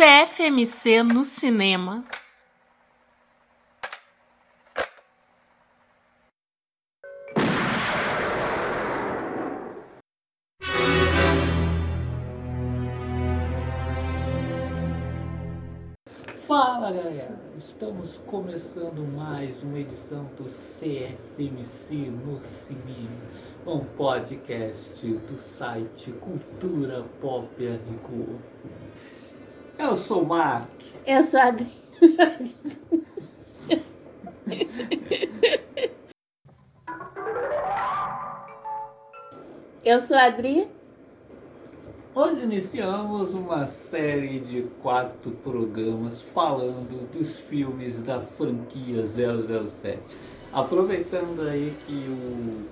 CFMC no cinema. Fala galera, estamos começando mais uma edição do CFMC no Cinema, um podcast do site Cultura Pop RQ. Eu sou o Mark. Eu sou a Adri. Eu sou a Adri. Hoje iniciamos uma série de quatro programas falando dos filmes da franquia 007. Aproveitando aí que o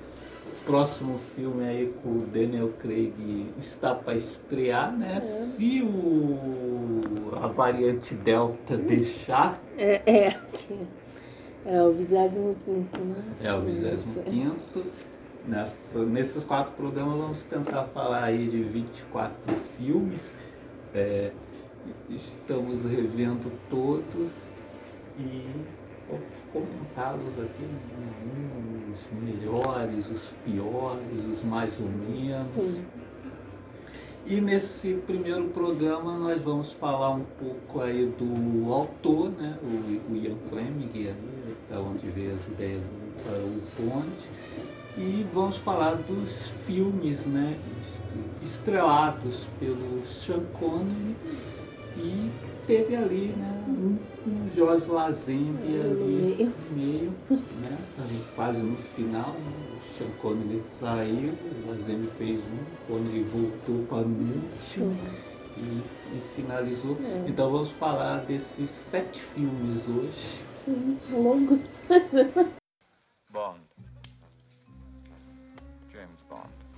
próximo filme aí com o Daniel Craig está para estrear, né? Se o a variante Delta deixar, É, é, é o 25 né? é o 25 Nessa, nesses quatro programas vamos tentar falar aí de 24 filmes. É, estamos revendo todos e vamos comentá-los aqui, os melhores, os piores, os mais ou menos. Sim. E nesse primeiro programa nós vamos falar um pouco aí do autor, né? o, o Ian Fleming, aí, da onde veio as ideias para o Ponte. E vamos falar dos filmes né? estrelados pelo Sean Connery e teve ali né? um, um Jorge Lazenby no ali meio. no meio, né? ali quase no final. Né? O Sean Connery saiu, o Lazenby fez um, Connery voltou para o último e, e finalizou. É. Então vamos falar desses sete filmes hoje. Sim, longo. Bond.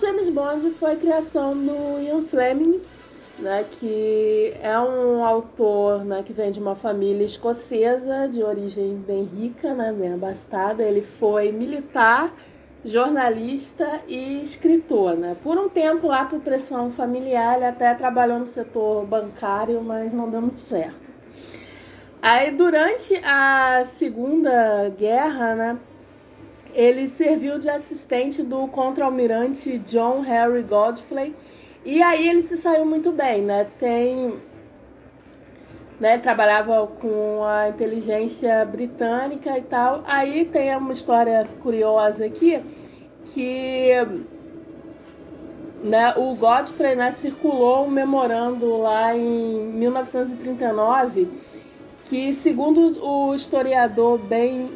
James Bond foi a criação do Ian Fleming, né, que é um autor né, que vem de uma família escocesa de origem bem rica, né, bem abastada. Ele foi militar, jornalista e escritor. Né? Por um tempo, lá por pressão familiar, ele até trabalhou no setor bancário, mas não deu muito certo. Aí, durante a Segunda Guerra, né, ele serviu de assistente do contra-almirante John Harry Godfrey. E aí ele se saiu muito bem, né? Tem. Né, trabalhava com a inteligência britânica e tal. Aí tem uma história curiosa aqui que né, o Godfrey né, circulou um memorando lá em 1939 que, segundo o historiador bem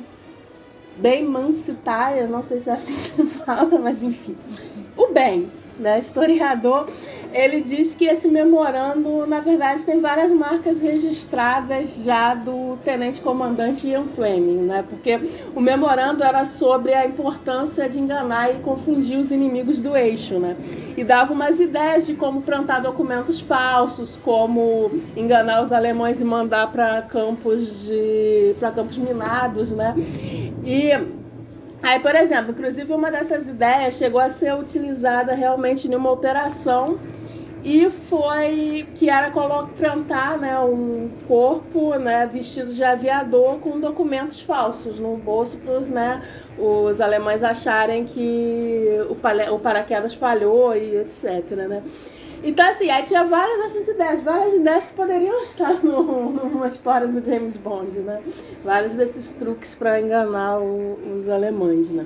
bem Mancitária, não sei se é assim que fala, mas enfim. O bem, né, historiador, ele diz que esse memorando, na verdade, tem várias marcas registradas já do tenente comandante Ian Fleming, né? Porque o memorando era sobre a importância de enganar e confundir os inimigos do eixo, né? E dava umas ideias de como plantar documentos falsos, como enganar os alemães e mandar para campos de para campos minados, né? E aí, por exemplo, inclusive uma dessas ideias chegou a ser utilizada realmente em uma operação e foi que era plantar né, um corpo né, vestido de aviador com documentos falsos no bolso para os né, os alemães acharem que o, o paraquedas falhou e etc. Né? Então, assim, aí tinha várias dessas ideias, várias ideias que poderiam estar no, numa história do James Bond, né? Vários desses truques para enganar o- os alemães, né?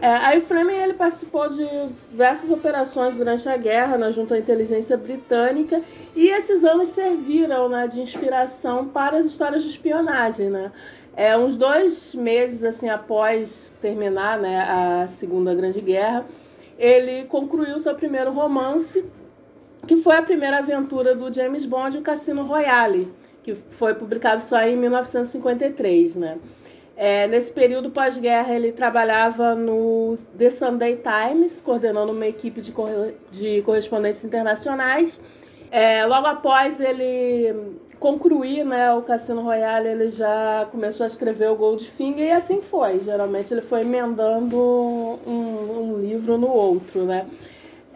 É, aí Fleming ele participou de diversas operações durante a guerra, né, junto à inteligência britânica, e esses anos serviram né, de inspiração para as histórias de espionagem. Né? É, uns dois meses assim após terminar né, a Segunda Grande Guerra, ele concluiu seu primeiro romance, que foi a primeira aventura do James Bond, o Cassino Royale, que foi publicado só em 1953, né? É, nesse período pós-guerra, ele trabalhava no The Sunday Times, coordenando uma equipe de, corre de correspondentes internacionais. É, logo após ele concluir né, o Cassino Royale, ele já começou a escrever o Goldfinger e assim foi. Geralmente ele foi emendando um, um livro no outro, né?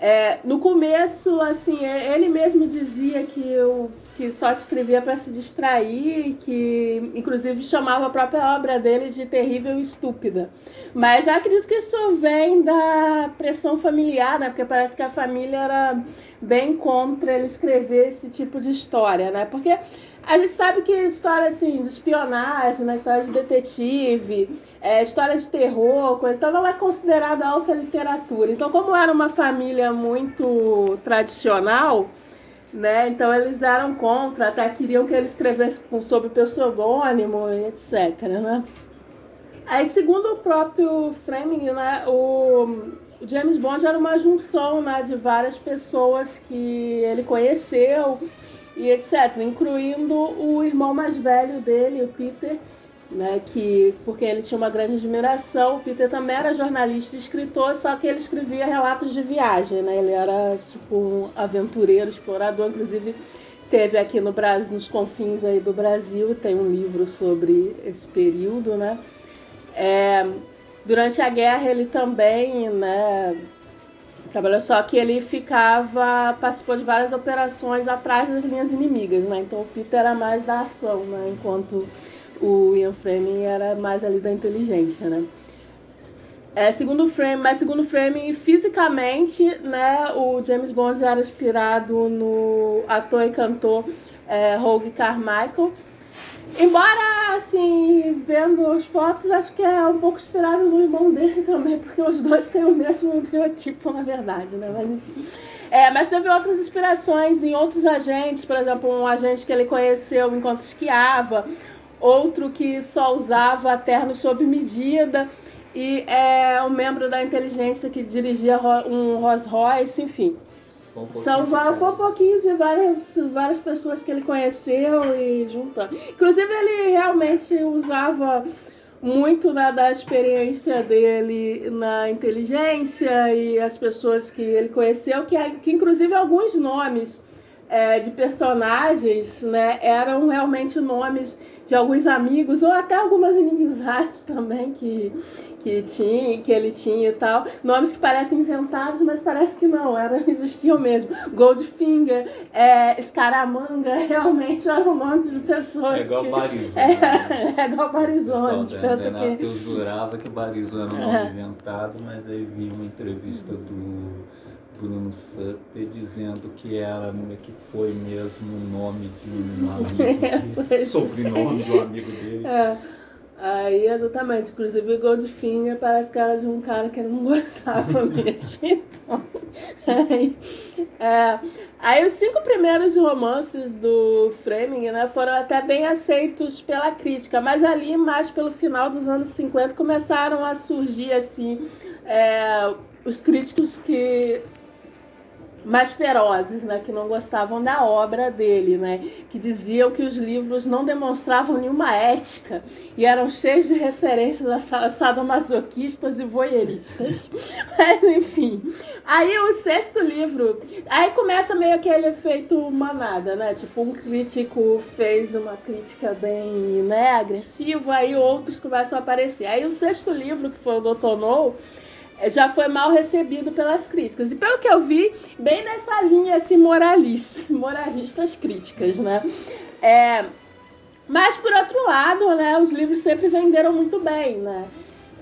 É, no começo, assim, ele mesmo dizia que eu que só escrevia para se distrair, que inclusive chamava a própria obra dele de terrível e estúpida. Mas acredito que isso vem da pressão familiar, né? Porque parece que a família era bem contra ele escrever esse tipo de história, né? Porque a gente sabe que história assim de espionagem, né? história de detetive, é, história de terror, coisa então não é considerada alta literatura. Então, como era uma família muito tradicional, né? Então eles eram contra, até queriam que ele escrevesse sob pseudônimo etc. Né? Aí, segundo o próprio Fleming, né, o James Bond era uma junção né, de várias pessoas que ele conheceu e etc., incluindo o irmão mais velho dele, o Peter, né, que porque ele tinha uma grande admiração. O Peter também era jornalista e escritor, só que ele escrevia relatos de viagem, né? Ele era tipo um aventureiro, explorador, inclusive teve aqui no Brasil, nos confins aí do Brasil, tem um livro sobre esse período, né? É, durante a guerra ele também, né, trabalhou só que ele ficava participou de várias operações atrás das linhas inimigas, né? Então o Peter era mais da ação, né? Enquanto o Ian Fleming era mais ali da inteligência, né? É, segundo Frame, mas segundo Frame, fisicamente, né, o James Bond era inspirado no ator e cantor é, Rogue Carmichael. Embora, assim, vendo as fotos, acho que é um pouco inspirado no irmão dele também, porque os dois têm o mesmo biotipo, na verdade, né? Mas enfim. É, mas teve outras inspirações em outros agentes, por exemplo, um agente que ele conheceu enquanto esquiava, outro que só usava terno sob medida e é um membro da inteligência que dirigia um Rolls Royce, enfim. Um São foi um pouquinho de várias, várias pessoas que ele conheceu e juntando. Inclusive ele realmente usava muito né, da experiência dele na inteligência e as pessoas que ele conheceu, que, que inclusive alguns nomes é, de personagens né, eram realmente nomes de alguns amigos ou até algumas inimizades também que, que, tinha, que ele tinha e tal. Nomes que parecem inventados, mas parece que não, era, existiam mesmo. Goldfinger, é, Scaramanga, realmente eram nomes de pessoas. É igual que, Barizon. É, né? é igual Barizon. A gente pensa que... Eu jurava que Barizon era um nome é. inventado, mas aí vi uma entrevista do Bruno Sutter dizendo que ela que foi mesmo o nome de um amigo, que, sobrenome de um amigo dele. É. Aí, exatamente. Inclusive, o Goldfinger parece que era de um cara que não gostava mesmo. Então, aí, é, aí, os cinco primeiros romances do Framing né, foram até bem aceitos pela crítica, mas ali, mais pelo final dos anos 50, começaram a surgir, assim, é, os críticos que mais ferozes, né, que não gostavam da obra dele, né, que diziam que os livros não demonstravam nenhuma ética e eram cheios de referências a sadomasoquistas e voyeuristas. Mas, enfim. Aí o sexto livro, aí começa meio aquele efeito manada, né, tipo um crítico fez uma crítica bem, né, agressiva, aí outros começam a aparecer. Aí o sexto livro, que foi o Dr. No, já foi mal recebido pelas críticas. E pelo que eu vi, bem nessa linha assim, moralista, moralistas críticas, né? É, mas por outro lado, né, os livros sempre venderam muito bem, né?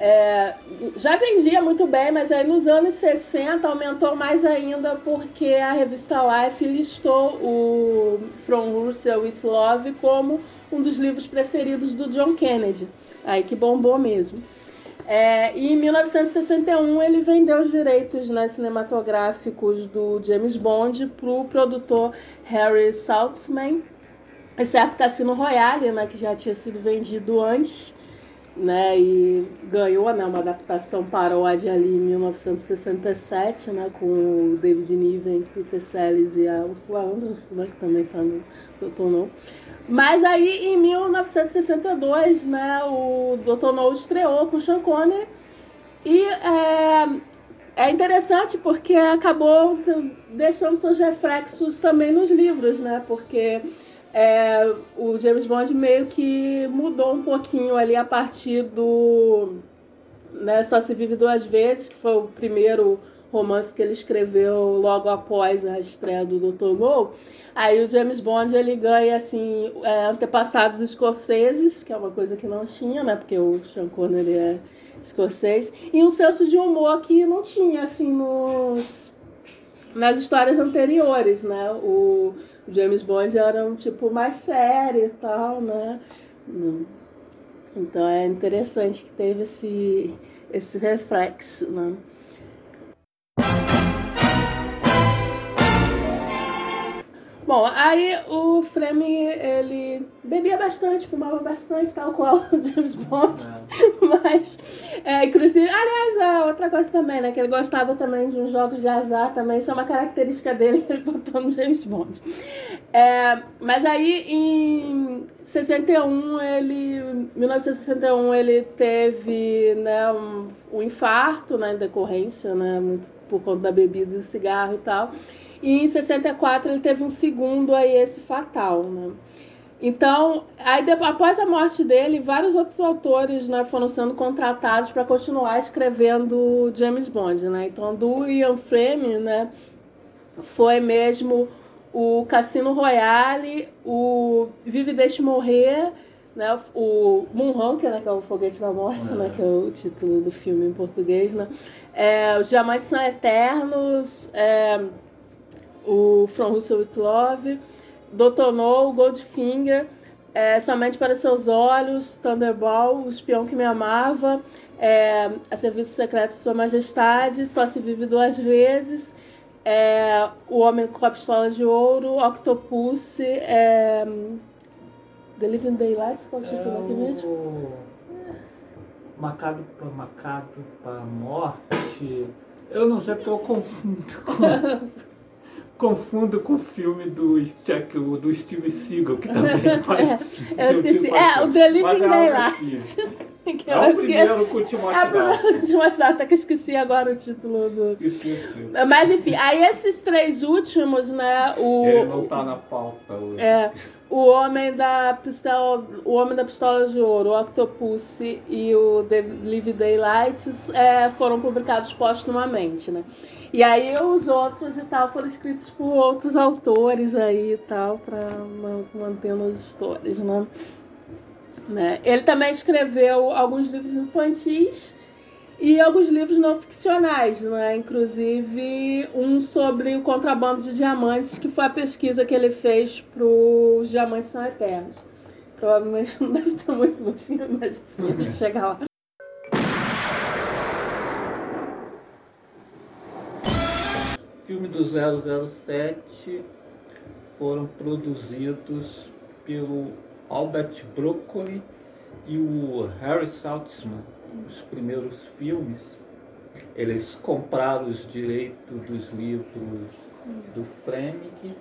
É, já vendia muito bem, mas aí nos anos 60 aumentou mais ainda porque a revista Life listou o From Russia with Love como um dos livros preferidos do John Kennedy. Aí que bombou mesmo. É, e em 1961 ele vendeu os direitos né, cinematográficos do James Bond para o produtor Harry Saltzman, exceto Cassino Royale, né, que já tinha sido vendido antes. Né, e ganhou né, uma adaptação paródia ali em 1967, né, com o David Niven, Peter Sellers e a Ursula Andress, né, que também está no Dr. No. Mas aí, em 1962, né, o Dr. No estreou com Sean Connery e é, é interessante porque acabou deixando seus reflexos também nos livros, né, porque é, o James Bond meio que mudou um pouquinho ali a partir do né, Só Se Vive Duas Vezes, que foi o primeiro romance que ele escreveu logo após a estreia do Dr. No. Aí o James Bond ele ganha assim é, antepassados escoceses, que é uma coisa que não tinha, né? Porque o Sean Connery é escocês, e um senso de humor que não tinha assim nos nas histórias anteriores, né? O James Bond era um tipo mais sério e tal, né? Então é interessante que teve esse, esse reflexo, né? Bom, aí o Frame, ele bebia bastante, fumava bastante, tal qual o James Bond. É. Mas, é, inclusive, aliás, outra coisa também, né? Que ele gostava também de uns jogos de azar também, isso é uma característica dele, ele botou no James Bond. É, mas aí, em 61, ele, 1961, ele teve né, um, um infarto, né, em decorrência, né, muito por conta da bebida e do cigarro e tal. E em 64 ele teve um segundo aí esse fatal, né? Então, aí depois, após a morte dele, vários outros autores né, foram sendo contratados para continuar escrevendo James Bond, né? Então, do Ian Fleming, né, foi mesmo o Cassino Royale, o Vive Deixe Morrer, né, o Moonraker, né, que é o Foguete da Morte, é. né, que é o título do filme em português, né? É, os Diamantes São Eternos, é, o From Russell with Love, Dr. No, Goldfinger, é, Somente para Seus Olhos, Thunderball, O Espião que Me Amava, é, A Serviço Secreto de Sua Majestade, Só Se Vive Duas Vezes, é, O Homem com a Pistola de Ouro, Octopus, é, The Living Daylights, qual é o título aqui mesmo? Macado para Macado para Morte. Eu não sei porque eu confundo confundo com o filme do, Jack, do Steve Seagal, que também faz. é, eu esqueci. É, o The Living Daylights. Que é o primeiro com o Timothy É o primeiro com o Timothy até que eu esqueci agora o título do... Esqueci o título. Mas enfim, aí esses três últimos, né, o... Ele não tá na pauta hoje. É, o Homem da Pistola, o Homem da Pistola de Ouro, o Octopus e o The Live Daylights é, foram publicados postumamente, né? E aí os outros e tal foram escritos por outros autores aí e tal, para mantendo as histórias, né? né? Ele também escreveu alguns livros infantis e alguns livros não ficcionais, né? Inclusive um sobre o contrabando de diamantes, que foi a pesquisa que ele fez para os Diamantes São Eternos. Provavelmente não deve ter muito no filme, mas chega lá. Filme do 007 foram produzidos pelo Albert Broccoli e o Harry Saltzman. Os primeiros filmes, eles compraram os direitos dos livros do Fleming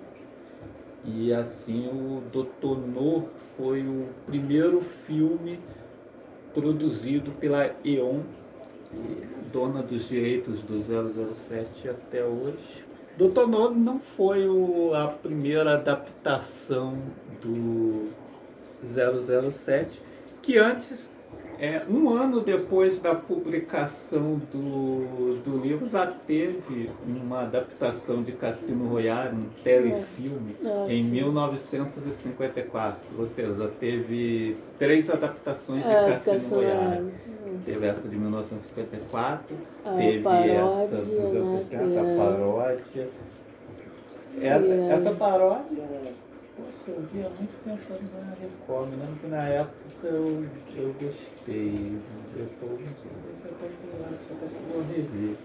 e assim o Dr. No foi o primeiro filme produzido pela E.ON dona dos direitos do 007 até hoje. Doutor No não foi o, a primeira adaptação do 007, que antes é, um ano depois da publicação do, do livro, já teve uma adaptação de Cassino Royale, um telefilme, é. em 1954. Ou seja, teve três adaptações de é, Cassino Royale. Teve essa de 1954, a teve paródia, essa dos anos 60, a é. paródia. Essa, é. essa paródia Poxa, eu via muito tempo na Record, me lembro que na época eu, eu gostei. Depois, não sei se eu até vou rever.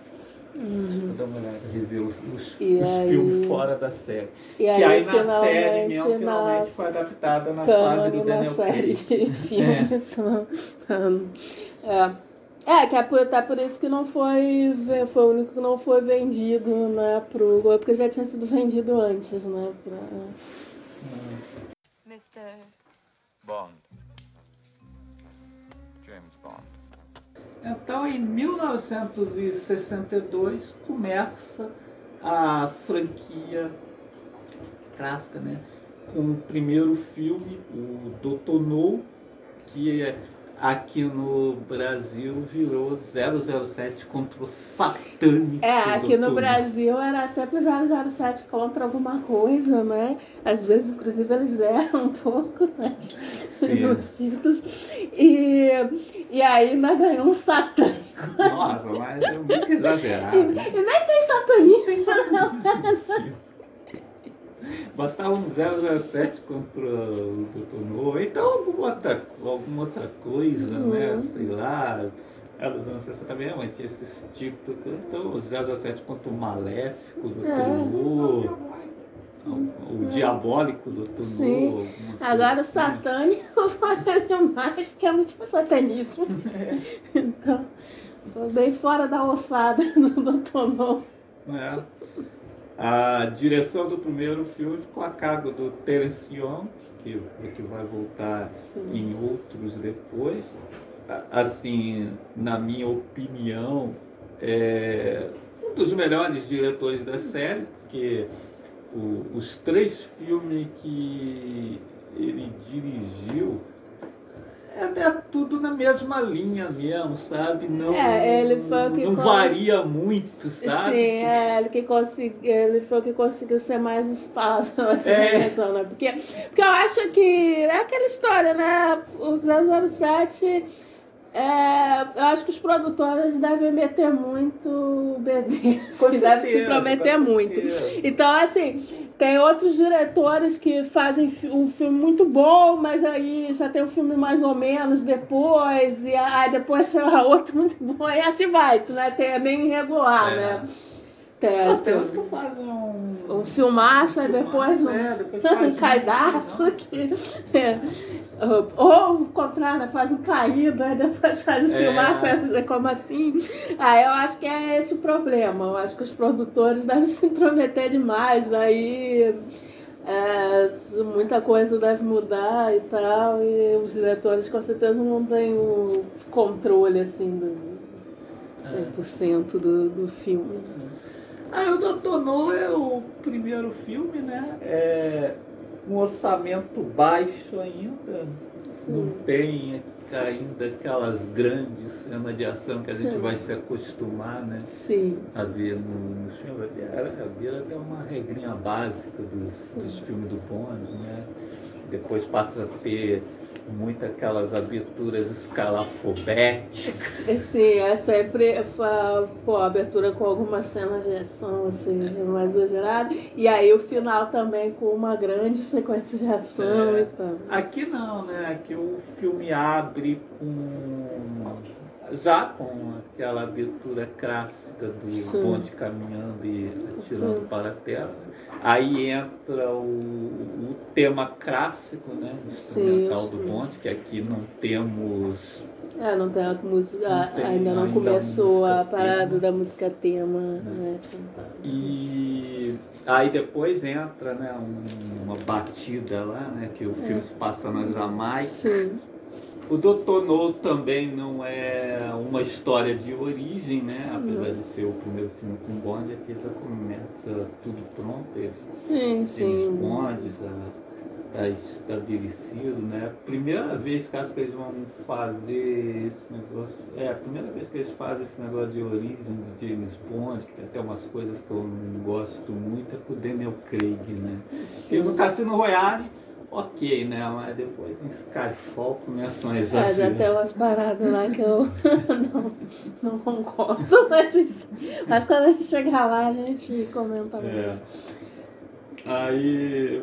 Uhum. Vou dar uma olhada, rever os, os, os aí- filmes fora da série. E que aí na finalmente, série mesmo, na finalmente foi adaptada na fase do na Daniel série Craig. de filmes. É. É, que é por, até por isso que não foi, foi o único que não foi vendido, né, pro porque já tinha sido vendido antes, né, pra... Mr. Bond. Então, em 1962, começa a franquia clássica, né? Com o primeiro filme, o Dr. No, que é- aqui no Brasil virou 007 contra o satânico. É, aqui no. Brasil era sempre 007 contra alguma coisa, né? Às vezes, inclusive, eles erram um pouco, né? Nos títulos. E, e aí ainda ganhou um satânico. Nossa, mas é muito exagerado. E nem tem satanista, não. Bastava um 007 contra o Dr. No, então alguma outra, alguma outra coisa, né? Uhum. Sei lá. É, nos anos 60 também mas tinha esses tipos. Então, o 007 contra o Maléfico, Dr. É. O, o Diabólico Dr. Sim. No. alguma coisa Agora o assim. satânico foi demais, porque não tinha satanismo. Então, foi bem fora da ossada do Dr. No. A direção do primeiro filme ficou a cargo do Terence Young, que, que vai voltar em outros depois. Assim, na minha opinião, é um dos melhores diretores da série, porque o- os três filmes que ele dirigiu é, é tudo na mesma linha mesmo, sabe? Não, É, ele foi que não varia muito, sabe? Sim, é, ele, que consegui, ele foi o que conseguiu ser mais estável assim, É. né? Porque, porque eu acho que é aquela história, né? O 007, é, eu acho que os produtores devem meter muito assim, devem se prometer muito. Então, assim, tem outros diretores que fazem um filme muito bom, mas aí já tem um filme mais ou menos depois, e aí depois sei lá, outro muito bom, e assim vai, né? Tem, é meio irregular, É. né? Tem temos que fazer um. um filmaço, aí depois um, É, depois um caidaço, que, é, ou o contrário, né? faz um caído, aí depois faz um É. filmaço, aí como assim? Aí eu acho que é esse o problema. Eu acho que os produtores devem se intrometer demais, aí é, muita coisa deve mudar e tal, e os diretores com certeza não têm o controle assim do 100% do, do filme. Ah, o Doutor No é o primeiro filme, né? É um orçamento baixo ainda. Não tem ainda aquelas grandes cenas de ação que a gente Sim. vai se acostumar, né? Sim. A ver no, no filme. A Vira até uma regrinha básica dos, dos filmes do Bond, né? Depois passa a ter muitas aquelas aberturas escalafobéticas. Sim, é sempre fa- pô, abertura com algumas cenas de ação assim, mais exagerada. E aí o final também com uma grande sequência de ação É. e tal. Aqui não, né? Aqui o filme abre com. Já com aquela abertura clássica do Sim. bonde caminhando e atirando Sim. para a terra. Aí entra o, o tema clássico, né? Instrumental sim. do bonde, que aqui não temos. É, não tem a música, Não tem ainda não ainda começou a a parada tema. da música tema, né? cantada. E aí depois entra né, um- uma batida lá, né? Que o filme se passa na Jamaica. Sim, O Dr. No também não é uma história de origem, né? Apesar de ser o primeiro filme com Bond, aqui já começa tudo pronto, ele sim, sim. os bondes, já está estabelecido, né? Primeira vez que acho que eles vão fazer esse negócio, é a primeira vez que eles fazem esse negócio de origem de James Bond, que tem até umas coisas que eu não gosto muito, é com o Daniel Craig, né? E no sim. Cassino Royale, ok, né? Mas depois em Skyfall começam a É, já exagerar. tem umas paradas lá que eu não, não concordo, mas enfim. Mas quando a gente chegar lá, a gente comenta É. mais. Aí.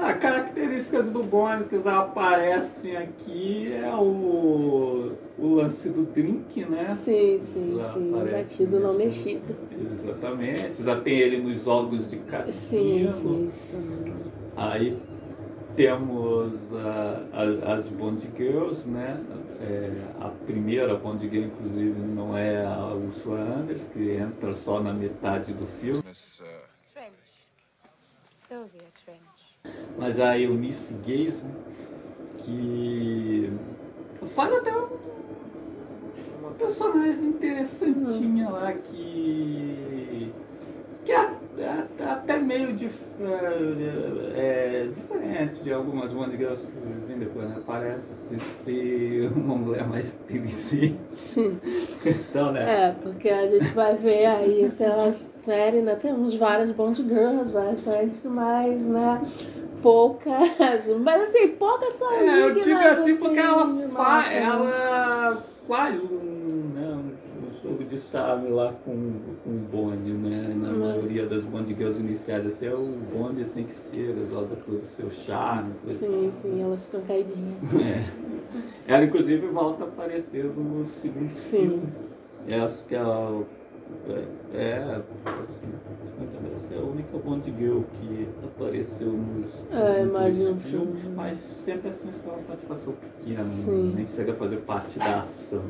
As características do Bond que já aparecem aqui é o, o lance do drink, né? Sim, sim, Já sim. Batido não mexido. Exatamente. Já tem ele nos jogos de Sim, cassino. sim. isso também. Aí temos a- as Bond Girls, né? É, a primeira Bond Girl, inclusive, não é a Ursula Anders, que entra só na metade do filme, Miss, uh, Trench. Sylvia Trench. mas a Eunice Gaze, que faz até um- uma personagem interessantinha lá que que é, é- é até meio dif, é, diferente de algumas Girls que vem depois, né? Parece assim, ser uma mulher mais inteligente. Sim. Então, né? É, porque a gente vai ver aí pela série, né? Temos várias Bond Girls, várias frentes, mas, né? Poucas. Mas assim, poucas são É, eu digo dignas, assim porque ela, de fa né? ela faz um, de chave lá com, com o Bond, né? Na Hum. maioria das Bond Girls iniciais, assim, é o Bond assim que chega, joga todo o seu charme, coisa Sim, sim, elas ficam caidinhas. É. Ela inclusive volta a aparecer no segundo Sim. filme. Eu acho que ela é, é, assim, essa é a única Bond Girl que apareceu nos, É, nos filmes, mas sempre assim só uma participação pequena, Sim. nem chega a fazer parte da ação.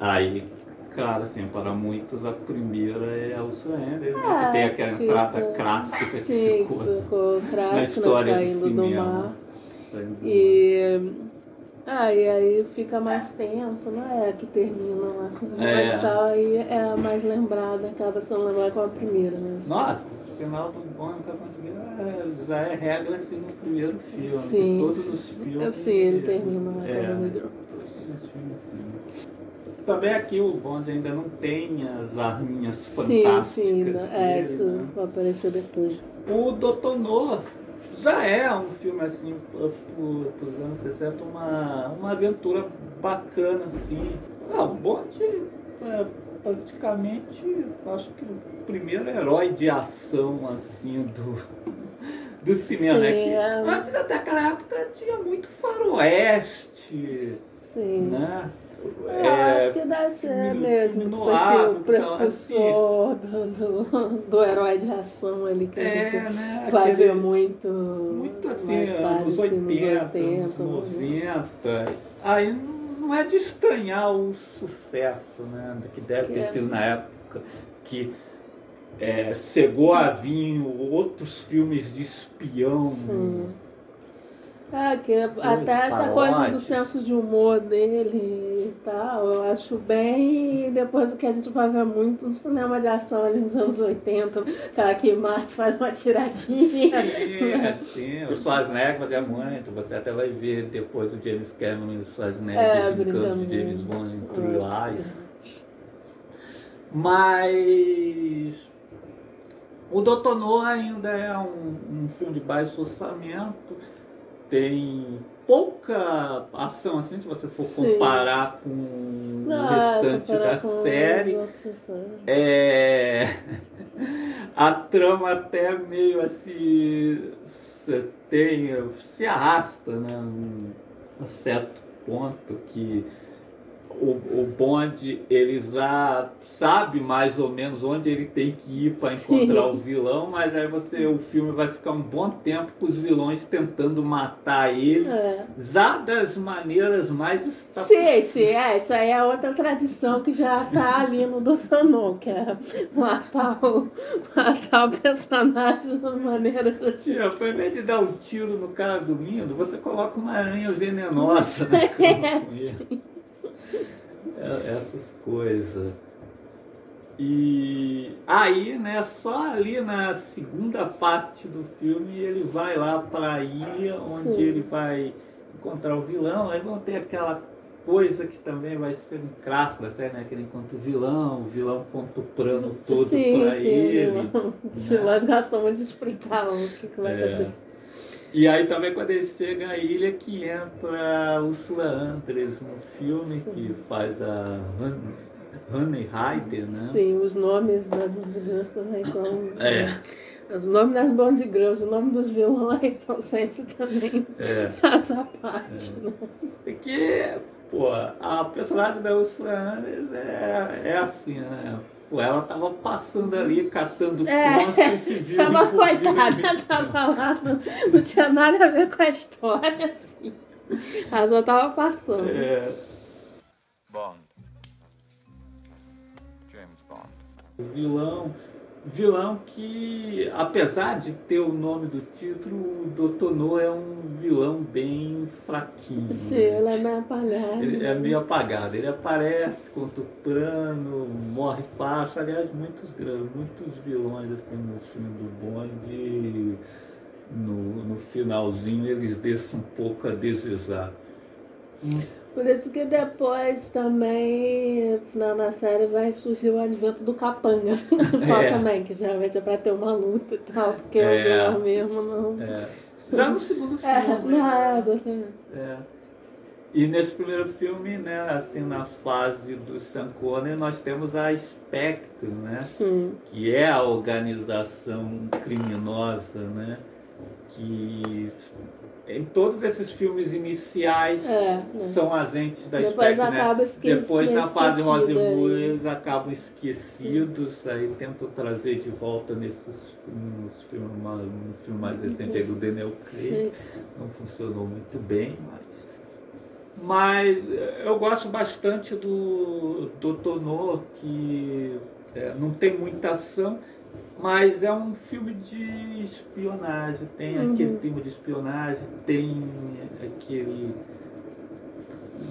Aí, claro, assim, para muitos a primeira é a Andress, né, É, que tem aquela fica- entrada clássica que Sim, ficou ficou na trágico, né? história de Saindo do cinema. mar. saindo do mar. E. Ah, e aí fica mais tempo, não é que termina lá É. e tal, aí é a mais lembrada, acaba sendo lembrada com a primeira, né? Nossa, o final do bom nunca conseguiu. é, já é regra assim no primeiro filme. Sim. Todos os filmes. Sim, ele termina lá É. com a Sim. Também aqui o Bond ainda não tem as arminhas Sim, fantásticas. sim, dele, é, isso né? vai aparecer depois. O. No já é um filme assim, por, por, anos 60, uma, uma aventura bacana, assim. Ah, o Bond é praticamente, acho que o primeiro herói de ação, assim, do, do cinema, né? Sim, Que é. antes até aquela época tinha muito faroeste, Sim. né? Eu É, acho que deve ser mesmo, tipo assim, então, precursor do, do, do herói de ação ali que a é, gente né? vai aquele- ver muito, muito assim, tarde, anos assim, nos 80, 80, anos né? 90. Aí não é de estranhar o sucesso, né? Que deve Que ter é. sido na época que é, chegou a vir outros filmes de espião. Sim. É, que até essa coisa do senso de humor dele e tal, eu acho bem. Depois do que a gente vai ver muito no cinema de ação ali nos anos 80, cara que mate faz uma tiradinha. Sim, é, sim. O Schwarzenegger fazia muito. Você até vai ver depois o James Cameron e o Schwarzenegger É, brincando de. James Bond entre É. Lies. Mas o Doutor No ainda é um, um filme de baixo orçamento, tem pouca ação assim, se você for Sim. comparar com o Não, restante da série. é. A trama até meio assim se tem se arrasta, né? um- certo ponto que o, o Bond ele já sabe mais ou menos onde ele tem que ir para encontrar Sim. o vilão, mas aí você o filme vai ficar um bom tempo com os vilões tentando matar ele, É. já das maneiras mais Sim, sim, é, isso aí é outra tradição que já tá ali no Doutor que é matar o, matar o personagem de maneiras assim. Tipo, ao invés de dar um tiro no cara dormindo, você coloca uma aranha venenosa na cama. É, Essas coisas. E aí, né, só ali na segunda parte do filme ele vai lá para a ilha onde Sim. ele vai encontrar o vilão. Aí vão ter aquela coisa que também vai ser um clássico da série, né? Que ele encontra o vilão, o vilão conta o plano todo sim, para sim, ele. Os né? vilões gostam muito de explicar o que, que vai É. acontecer. E aí também quando ele chega à ilha que entra Ursula Andress no filme, Sim. que faz a Honey Rider, né? Sim, os nomes das mulheres também são É. Os nomes das Bond Girls, o nome dos vilões são sempre também É. essa parte, né? Porque, pô, a personagem da Ursula Andress é, é assim, né? Pô, ela tava passando ali, catando É, e se viu Tava coitada, tava lá, não, não tinha nada a ver com a história, assim. Ela só tava passando. É, Bond. James Bond. o vilão, vilão que, apesar de ter o nome do título, o Dr. No é um vilão bem fraquinho. Sim, né? ela é meio apagada. Ele é meio apagado. Ele aparece contra o plano, morre fácil. Aliás, muitos, muitos vilões assim, no filme do Bond, no, no finalzinho, eles deixam um pouco a desejar. Por isso que depois também na, na série vai surgir o advento do capanga principal É. também, que geralmente é pra ter uma luta e tal, porque É. o vilão mesmo não. É. Já no segundo filme. É, né? não, é, exatamente. É. E nesse primeiro filme, né, assim, na fase do Sean Connery, nós temos a Spectre, né? Sim. que é a organização criminosa, né? Que em todos esses filmes iniciais É. né? são agentes da Depois né? Depois na fase esquecido, Rosemont é. eles acabam esquecidos, aí tentam trazer de volta nesses nos filmes, no filme mais recente aí do Daniel Craig, não funcionou muito bem, mas mas eh, eu gosto bastante do Dr. No, que eh, não tem muita ação, mas é um filme de espionagem. Tem Uhum. aquele clima de espionagem, tem aquele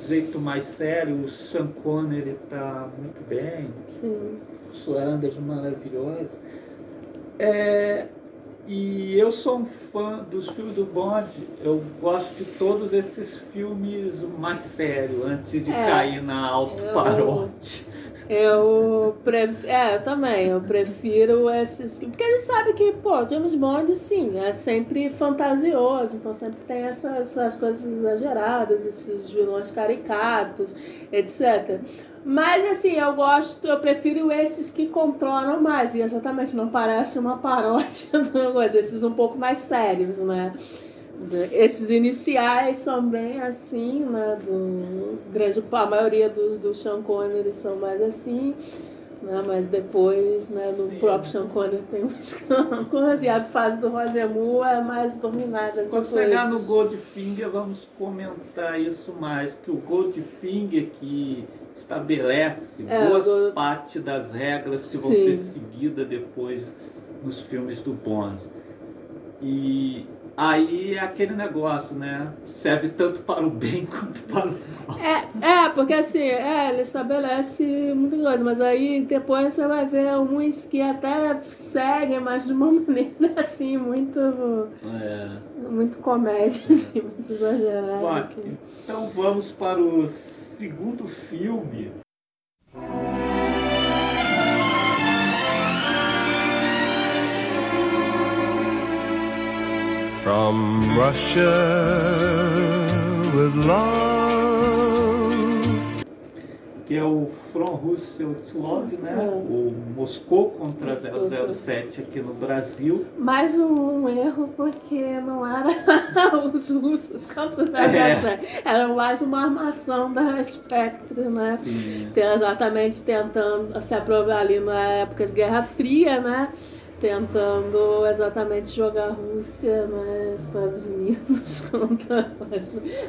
jeito mais sério. O Sean Connery está muito bem, Sim. sua Anderson maravilhosa. É, e eu sou um fã dos filmes do Bond. Eu gosto de todos esses filmes mais sérios, antes de É, cair na autoparódia. Eu prefiro. É, eu também. Eu prefiro esses. Porque a gente sabe que, pô, James Bond, sim, é sempre fantasioso. Então sempre tem essas, essas coisas exageradas, esses vilões caricatos, etc. Mas assim, eu gosto, eu prefiro esses que controlam mais. E exatamente, não parece uma paródia da coisa. Esses um pouco mais sérios, né? Esses iniciais são bem assim, né? Do grande, a maioria dos do Sean Connery são mais assim, né? Mas depois, né, no Sim. próprio Sean Connery tem umas coisas, e a fase do Roger Moore é mais dominada. Quando chegar no Goldfinger, vamos comentar isso mais. Que o Goldfinger que estabelece É, boa o Gold- parte das regras que vão Sim. ser seguidas depois nos filmes do Bond. E aí é aquele negócio, né? Serve tanto para o bem quanto para o mal. É, é, porque assim, é, ele estabelece muitas coisas, mas aí depois você vai ver uns que até seguem, mas de uma maneira assim, muito, É. muito comédia, assim, muito exagerada. Bom, que- então vamos para o segundo filme. From Russia with love. que é o From Russell to Love, né? É. O Moscou contra Moscou. 007 aqui no Brasil. Mais um, um erro porque não era os russos contra os É. Era mais uma armação da Spectre, né? Sim. Exatamente tentando se aprovar ali na época de Guerra Fria, né? Tentando exatamente jogar a Rússia, né? Estados Unidos contra.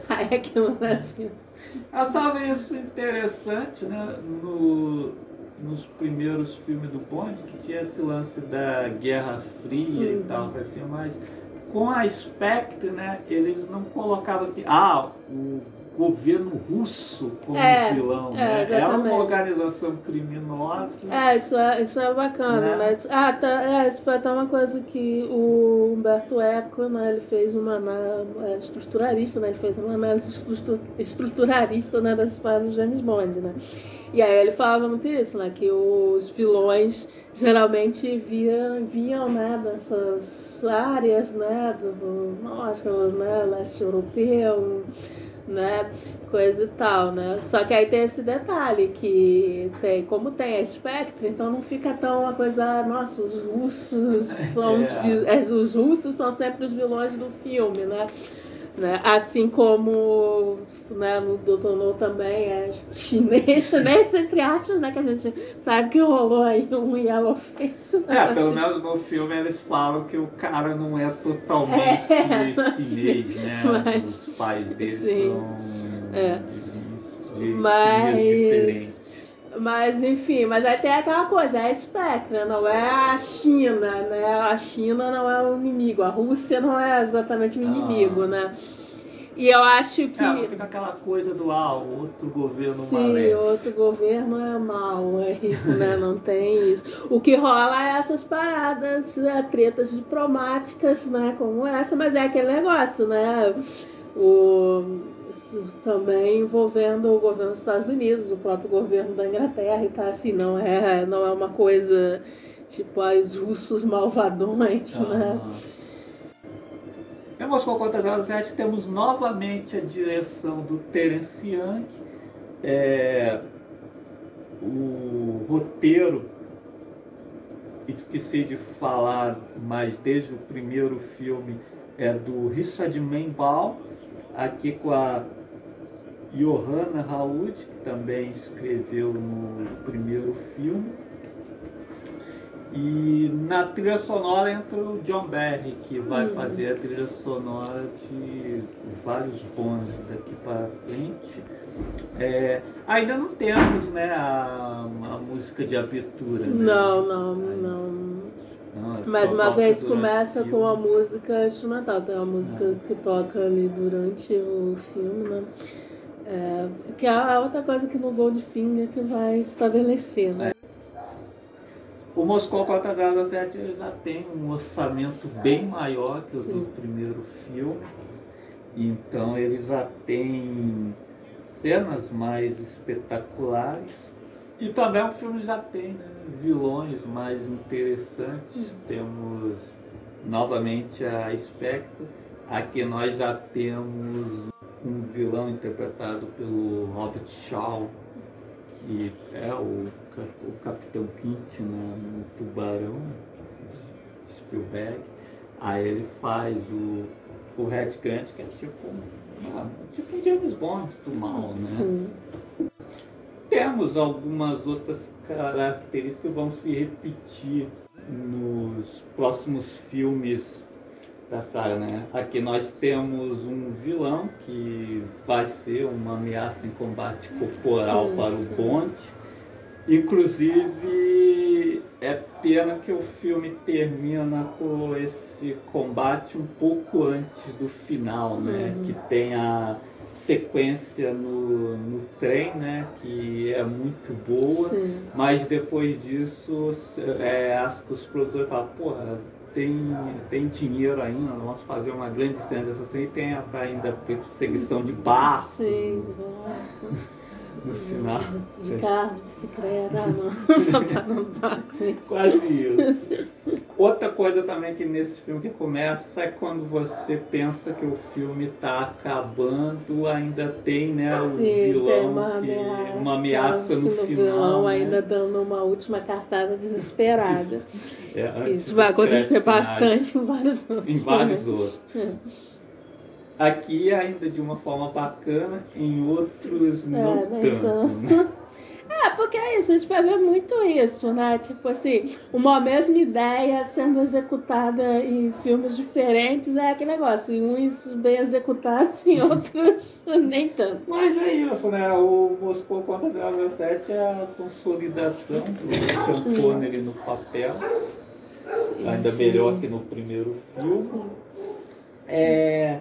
Aqui no Brasil. Eu só vejo isso interessante, né? No, nos primeiros filmes do Bond, que tinha esse lance da Guerra Fria e Uhum. tal, assim, mas com a Spectre, né? Eles não colocavam assim, ah, o governo russo como É, vilão, é, né? Exatamente. uma organização criminosa. É, isso é, isso é bacana, Né? mas. Ah, tá, é, isso foi até uma coisa que o Humberto Eco, né, ele fez uma análise é, estruturalista, né? Ele fez uma análise estrutu- estruturalista né, das histórias James Bond, né? E aí ele falava muito isso, né? Que os vilões geralmente via, vinham né, dessas áreas, né? Do, do norte, né, leste europeu, né? Coisa e tal, né? Só que aí tem esse detalhe que tem, como tem a Spectre, então não fica tão uma coisa, nossa, os russos são os, vi- é, os russos são sempre os vilões do filme, né? Né? Assim como né, no Doutor No também é chinês, chinês entre aspas, né? Que a gente sabe que rolou aí um yellow face. né? É, pelo menos no filme eles falam que o cara não é totalmente É, chinês, né? mas- Os pais dele sim. são É. de, de Mas-. Mas enfim, mas aí tem aquela coisa, é a Spectre, não é a China, né? A China não é o inimigo, a Rússia não é exatamente o inimigo, Ah. né? E eu acho que. É, fica aquela coisa do ah, outro governo Sim, maléfico. outro governo é mal, é isso, né? Não tem isso. O que rola é essas paradas, né? tretas diplomáticas, né? Como essa, mas é aquele negócio, né? O, isso também envolvendo o governo dos Estados Unidos, o próprio governo da Inglaterra e tá assim, não é, não é uma coisa tipo os russos malvadões, né? Ah. Em Moscou contra 07 temos novamente a direção do Terence Young. É, o roteiro, esqueci de falar, mas desde o primeiro filme é do Richard Membaum, aqui com a Johanna Raoud, que também escreveu no primeiro filme. E na trilha sonora entra o John Barry, que vai Hum. fazer a trilha sonora de vários bons daqui para frente. É, ainda não temos né, a, a música de abertura. né? Não, não, não. Não, é Mais uma vez começa com a música instrumental, tem uma música É. que toca ali durante o filme, né? É, que é a outra coisa que no Goldfinger que vai estabelecer, né? O Moscou 407 ele já tem um orçamento bem maior que o Sim. do primeiro filme. Então ele já tem cenas mais espetaculares. E também o filme já tem né, vilões mais interessantes. Temos novamente a Spectre. Aqui nós já temos um vilão interpretado pelo Robert Shaw, que é o, o Capitão Quint né, no Tubarão, Spielberg. Aí ele faz o, o Red Grant, que é tipo, ah, tipo um James Bond do mal, né? Temos algumas outras características que vão se repetir nos próximos filmes da saga, né? Aqui nós temos um vilão que vai ser uma ameaça em combate corporal Sim, para o. Bond. Inclusive, é pena que o filme termina com esse combate um pouco antes do final, né? Uhum. Que tem a sequência no, no trem, né? Que é muito boa. Sim. Mas depois disso, é, acho que os produtores falam, porra, tem, tem dinheiro ainda, vamos fazer uma grande cena dessa cena e tem ainda perseguição de barco Sim. No final. De carro, de bicicleta, ah, não. Quase isso. Outra coisa também que nesse filme que começa é quando você pensa que o filme está acabando, ainda tem né, o Sim, vilão, uma que- ameaça, uma ameaça no que final. vilão né? ainda dando uma última cartada desesperada. É, Isso vai acontecer bastante em vários outros. em vários outros. É. Aqui ainda de uma forma bacana, em outros não É, né, tanto. então. né? É, porque é isso, a gente vai ver muito isso, né? Tipo assim, uma mesma ideia sendo executada em filmes diferentes é aquele negócio, em uns bem executados, em outros nem tanto. Mas é isso, né? O Moscou contra 007 é a consolidação do Sean Connery no papel, ainda sim. melhor que no primeiro filme. É,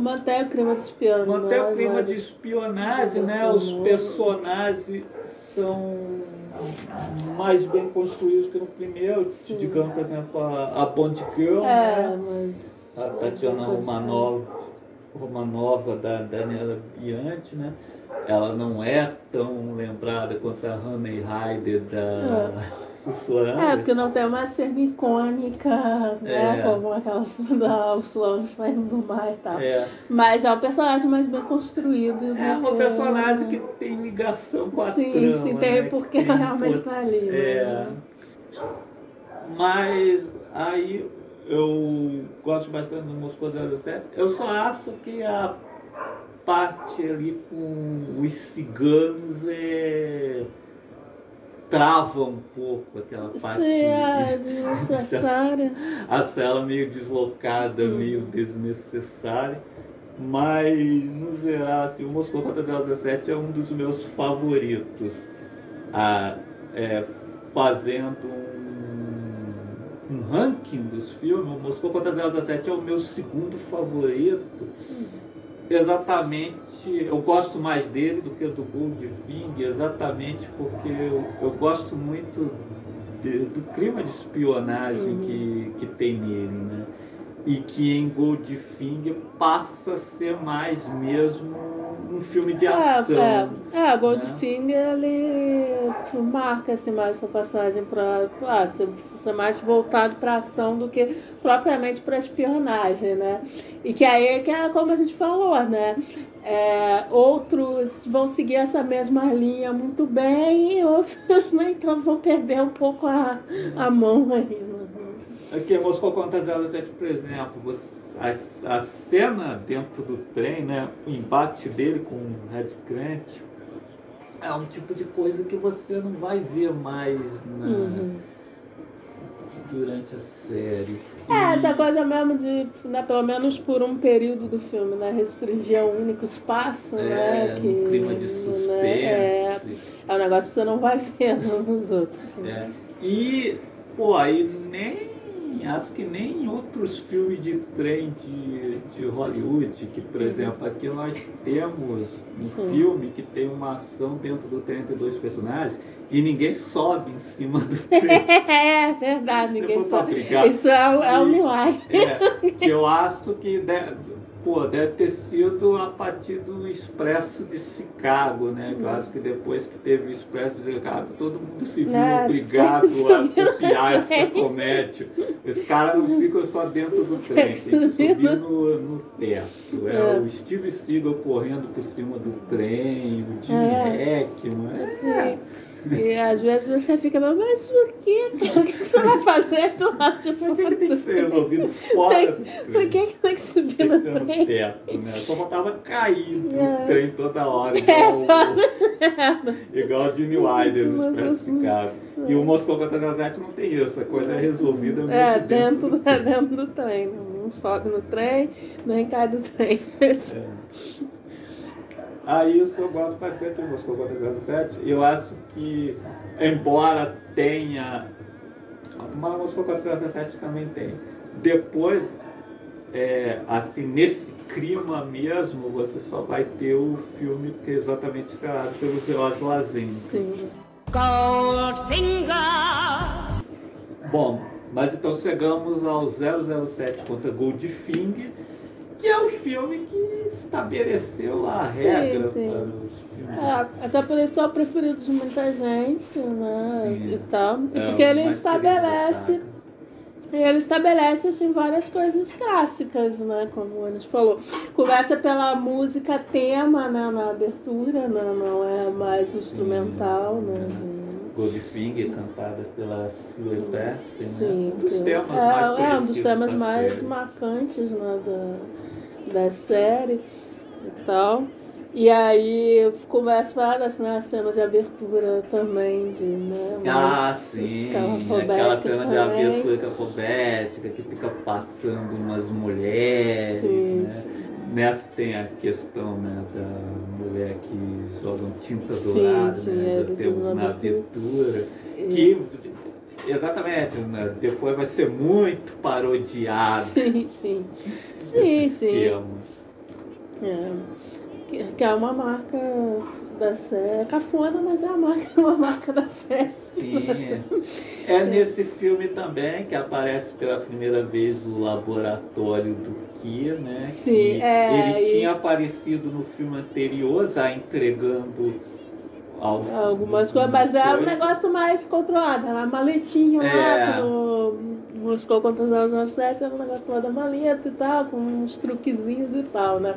Mantém o clima de espionagem. manter o clima de espionagem, né? Os personagens são mais bem construídos que no primeiro. Sim. Digamos, por exemplo, a, a Bond Girl, É, né? mas. A Tatiana Romanov, Romanova da Daniela Bianchi, né? Ela não é tão lembrada quanto a Honey Ryder da, Ursula É, porque não tem uma cena icônica, né? É. Como aquela da Ursula saindo do mar e tal. É, Mas é um personagem mais bem construído. do é uma que- personagem que tem ligação com a Sim, trama. sim, tem né? porque Que tem realmente po- tá ali. É. né? Mas aí eu gosto bastante do Moscou 07. Eu só acho que a parte ali com os ciganos é trava um pouco aquela parte. É desnecessário. Acho ela meio deslocada, Hum. meio desnecessária. Mas, no geral, assim, o Moscou contra 017 é um dos meus favoritos. Ah, é, fazendo um, um ranking dos filmes, o Moscou contra 017 é o meu segundo favorito. Exatamente, eu gosto mais dele do que do Goldfinger, exatamente porque eu, eu gosto muito de- do clima de espionagem Uhum. que, que tem nele, né? E que em Goldfinger passa a ser mais mesmo um filme de ação. É, é, é Goldfinger ele marca assim, mais essa passagem para ah, ser, ser mais voltado para ação do que propriamente para espionagem, né? E que aí que é como a gente falou, né? É, outros vão seguir essa mesma linha muito bem e outros nem tanto vão perder um pouco a, a mão aí. né? Aqui Moscou contra 07, por exemplo, você- a, a cena dentro do trem, né, o embate dele com o Red Grant, é um tipo de coisa que você não vai ver mais na- Uhum. durante a série. É, E- essa coisa mesmo de, né, pelo menos por um período do filme, né, restringir a um único espaço, é, né, que, um clima de suspense. né, é, é um negócio que você não vai ver nos outros. né? É. E, pô, aí nem. Acho que nem em outros filmes de trem de, de Hollywood, que, por exemplo, aqui nós temos um Sim. filme que tem uma ação dentro do trem entre dois personagens e ninguém sobe em cima do trem. É verdade, ninguém brigar. Isso é, é um milagre. É, que eu acho que deve, pô, deve ter sido a partir do Expresso de Chicago, né? Que eu acho que depois que teve o Expresso de Chicago, todo mundo se viu É, obrigado a copiar essa comédia. Os caras não ficam só dentro do trem, tem que subir no, no teto. É, É. o Steve Seagal correndo por cima do trem, o Jimmy É. Hackman. É, Sim. E às vezes você fica, mas por quê? O que você vai fazer do lado de Por que, fora que tem que ser resolvido fora do trem? Por que que tem que subir Tem que no ser no trem? teto, né? Só faltava cair do É. trem toda hora, igual, o- igual o Gene Wilder nos. E o Moscou contra 17 não tem isso, a coisa é resolvida mesmo É, dentro, dentro, do é trem. dentro do trem. Não sobe no trem, nem cai do trem. É. Aí isso eu gosto bastante do Moscou contra 17. Eu acho que, embora tenha. Mas o Moscou contra 17 também tem. Depois, é, assim, nesse clima mesmo, você só vai ter o filme que é exatamente estrelado pelo Zeus Lazenby. Sim. Bom, mas então chegamos ao 007 contra Goldfinger, que é o filme que estabeleceu a regra sim. para os filmes. É, até por isso é o preferido de muita gente, né? Sim. E tal. E É, porque o ele estabelece. Ele estabelece assim, várias coisas clássicas, né? Como a gente falou. Começa pela música tema né? na abertura, né? não é mais instrumental, né? Goldfinger, cantada pela Sue Best, né? Sim, um dos temas é, mais é um dos temas mais marcantes né, da, da série e tal. E aí começa várias né, a cena de abertura também de né, Ah, sim, aquela cena de também. abertura capobética que fica passando umas mulheres, Sim, né? Nessa tem a questão né, da mulher que jogam tinta Sim, dourada, sim, né? é, Já desse temos na abertura. Que, exatamente, né? depois vai ser muito parodiado Sim, sim. Sim, sim. É. Que, é uma marca da série. É cafona, mas é a marca, uma marca da série. Sim, é. É nesse filme também que aparece pela primeira vez o laboratório do Kia, né? Sim, que é, ele e- tinha aparecido no filme anterior, já entregando algum- Algumas coisas, mas é um negócio mais controlado. Era maletinha É. lá, no Moscou contra os 007, era um negócio lá da maleta e tal, com uns truquezinhos e tal, né?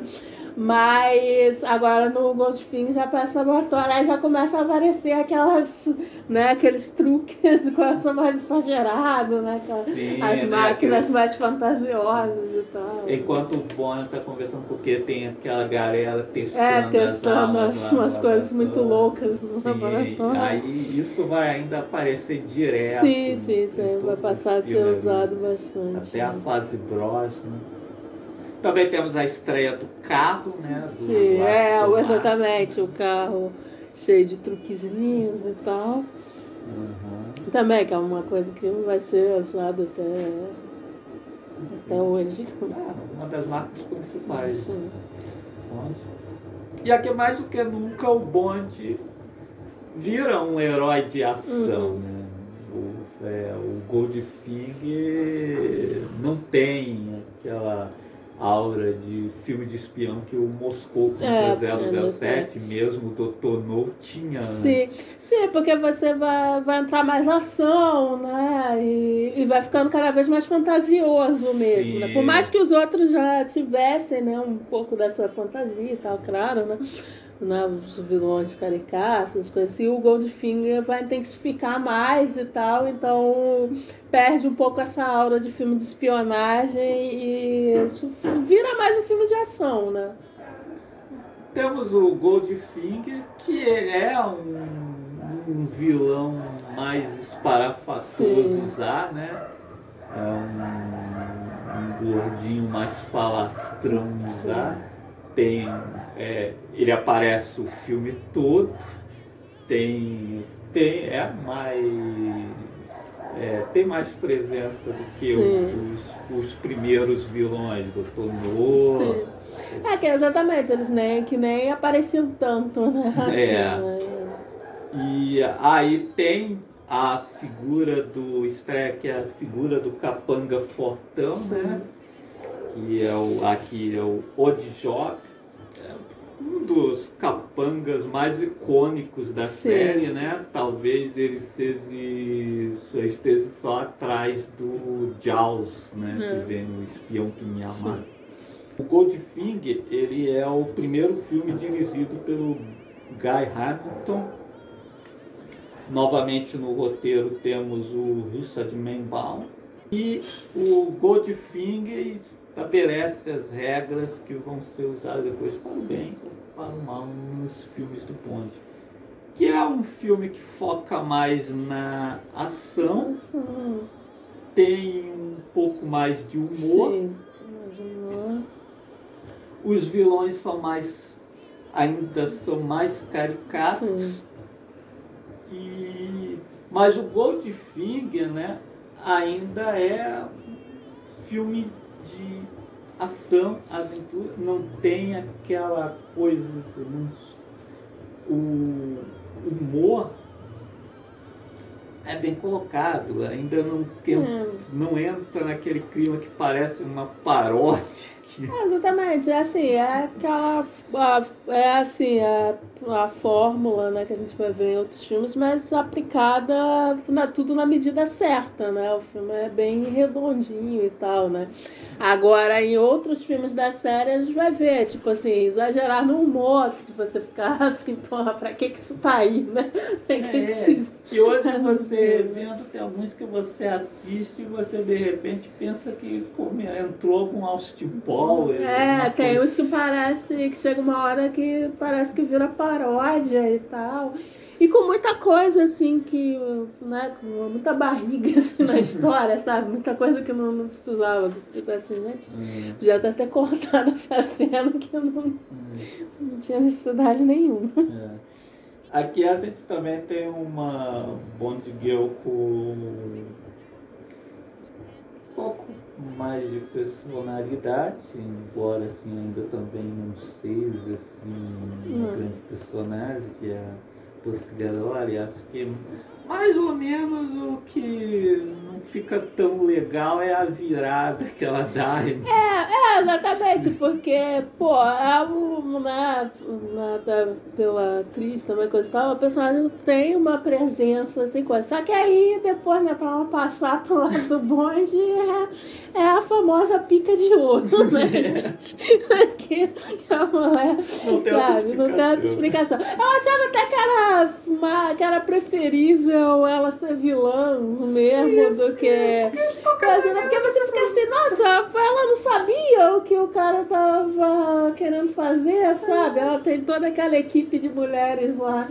Mas agora no Goldfin já parece laboratório, aí já começa a aparecer aquelas, né, aqueles truques de coração mais exagerado, né? Aquelas- Sim, as né, máquinas aqueles- mais fantasiosas e tal. Enquanto o Bond tá conversando, porque tem aquela galera testando, É, as testando as- lá no umas coisas muito loucas no Sim, laboratório. Aí isso vai ainda aparecer direto. Sim, sim, isso em vai passar a ser usado bastante. Até a né? fase Bros, né? Também temos a estreia do carro, né? Do Sim, é, exatamente, o carro cheio de truquezinhos e tal. Uhum. Também, que é uma coisa que vai ser usada até, até hoje. É, uma das marcas principais. Sim. E aqui mais do que nunca o Bond vira um herói de ação. Uhum. Né? O, é, o Goldfinger não tem aquela aura de filme de espião que o Moscou contra É, 007, mesmo o Dr. No tinha Sim, antes. sim, porque você vai, vai entrar mais ação, né? E, e vai ficando cada vez mais fantasioso mesmo, né? Sim. Por mais que os outros já tivessem, né, um pouco dessa fantasia e tal, claro, né? Né, os vilões caricatos, as coisas assim, o Goldfinger vai intensificar mais e tal, então perde um pouco essa aura de filme de espionagem e vira mais um filme de ação, né? Temos o Goldfinger, que é um, um vilão mais esparafaçoso usar, né? É um, um gordinho mais falastrão usar. Tem, é, ele aparece o filme todo. Tem, tem é mais é, tem mais presença do que os, os primeiros vilões, Dr. No. Sim. É que exatamente, eles nem, que nem apareciam tanto, né? É. né? E aí tem a figura do estreia, que é a figura do capanga fortão, Sim. né? Que é o, aqui é o Oddjob, é um dos capangas mais icônicos da Sim, série, né? Talvez ele esteja, esteja só atrás do Jaws, né? Uhum. Que vem no Espião que me ama. O Goldfinger, ele é o primeiro filme dirigido pelo Guy Hamilton. Novamente no roteiro temos o Richard Menbaum. E o Goldfinger estabelece as regras que vão ser usadas depois para o bem ou para o mal nos filmes do Bond. Que é um filme que foca mais na ação, tem um pouco mais de humor. sim. Os vilões são mais. ainda são mais caricatos. Sim. E, mas o Goldfinger, né, ainda é um filme de ação, aventura, não tem aquela coisa, assim, o humor é bem colocado, ainda não, tem, É. não entra naquele clima que parece uma paródia. É, exatamente, é assim, é aquela. A- é assim, a, a fórmula né, que a gente vai ver em outros filmes, mas aplicada na, tudo na medida certa, né? O filme é bem redondinho e tal, né? Agora, em outros filmes da série, a gente vai ver, tipo assim, exagerar no humor, de você ficar assim, porra, pra que que isso tá aí, né? Que que É, isso e hoje você vendo, tem alguns que você assiste e você de repente pensa que como entrou algum Austin Powers. É, tem uns que parece que chega uma hora que parece que vira paródia e tal. E com muita coisa, assim, que, né, com muita barriga assim, na história, sabe? Muita coisa que não, não precisava. Que assim, gente, Hum, já tá até cortado essa cena que não, hum, não tinha necessidade nenhuma. é. Aqui a gente também tem uma Bond Girl com um pouco mais de personalidade, embora assim ainda também não seja assim uma Hum. grande personagem, que é a Pussy Galore, acho que mais ou menos o que não fica tão legal é a virada que ela dá. É, é, exatamente, porque, pô, é um, na, na, da- pela atriz também, coisa e tal, a personagem tem uma presença, assim, coisa. Só que aí, depois, né, pra ela passar pro lado do bonde, é, é a famosa pica de ouro, né, gente? que a mulher, Não tem sabe, não tem outra explicação. explicação. Eu achava até que era, uma, que era preferível ela ser vilã mesmo do que. Imagina, porque você fica assim, nossa, ela não sabia o que o cara tava querendo fazer, sabe? Ela tem toda aquela equipe de mulheres lá.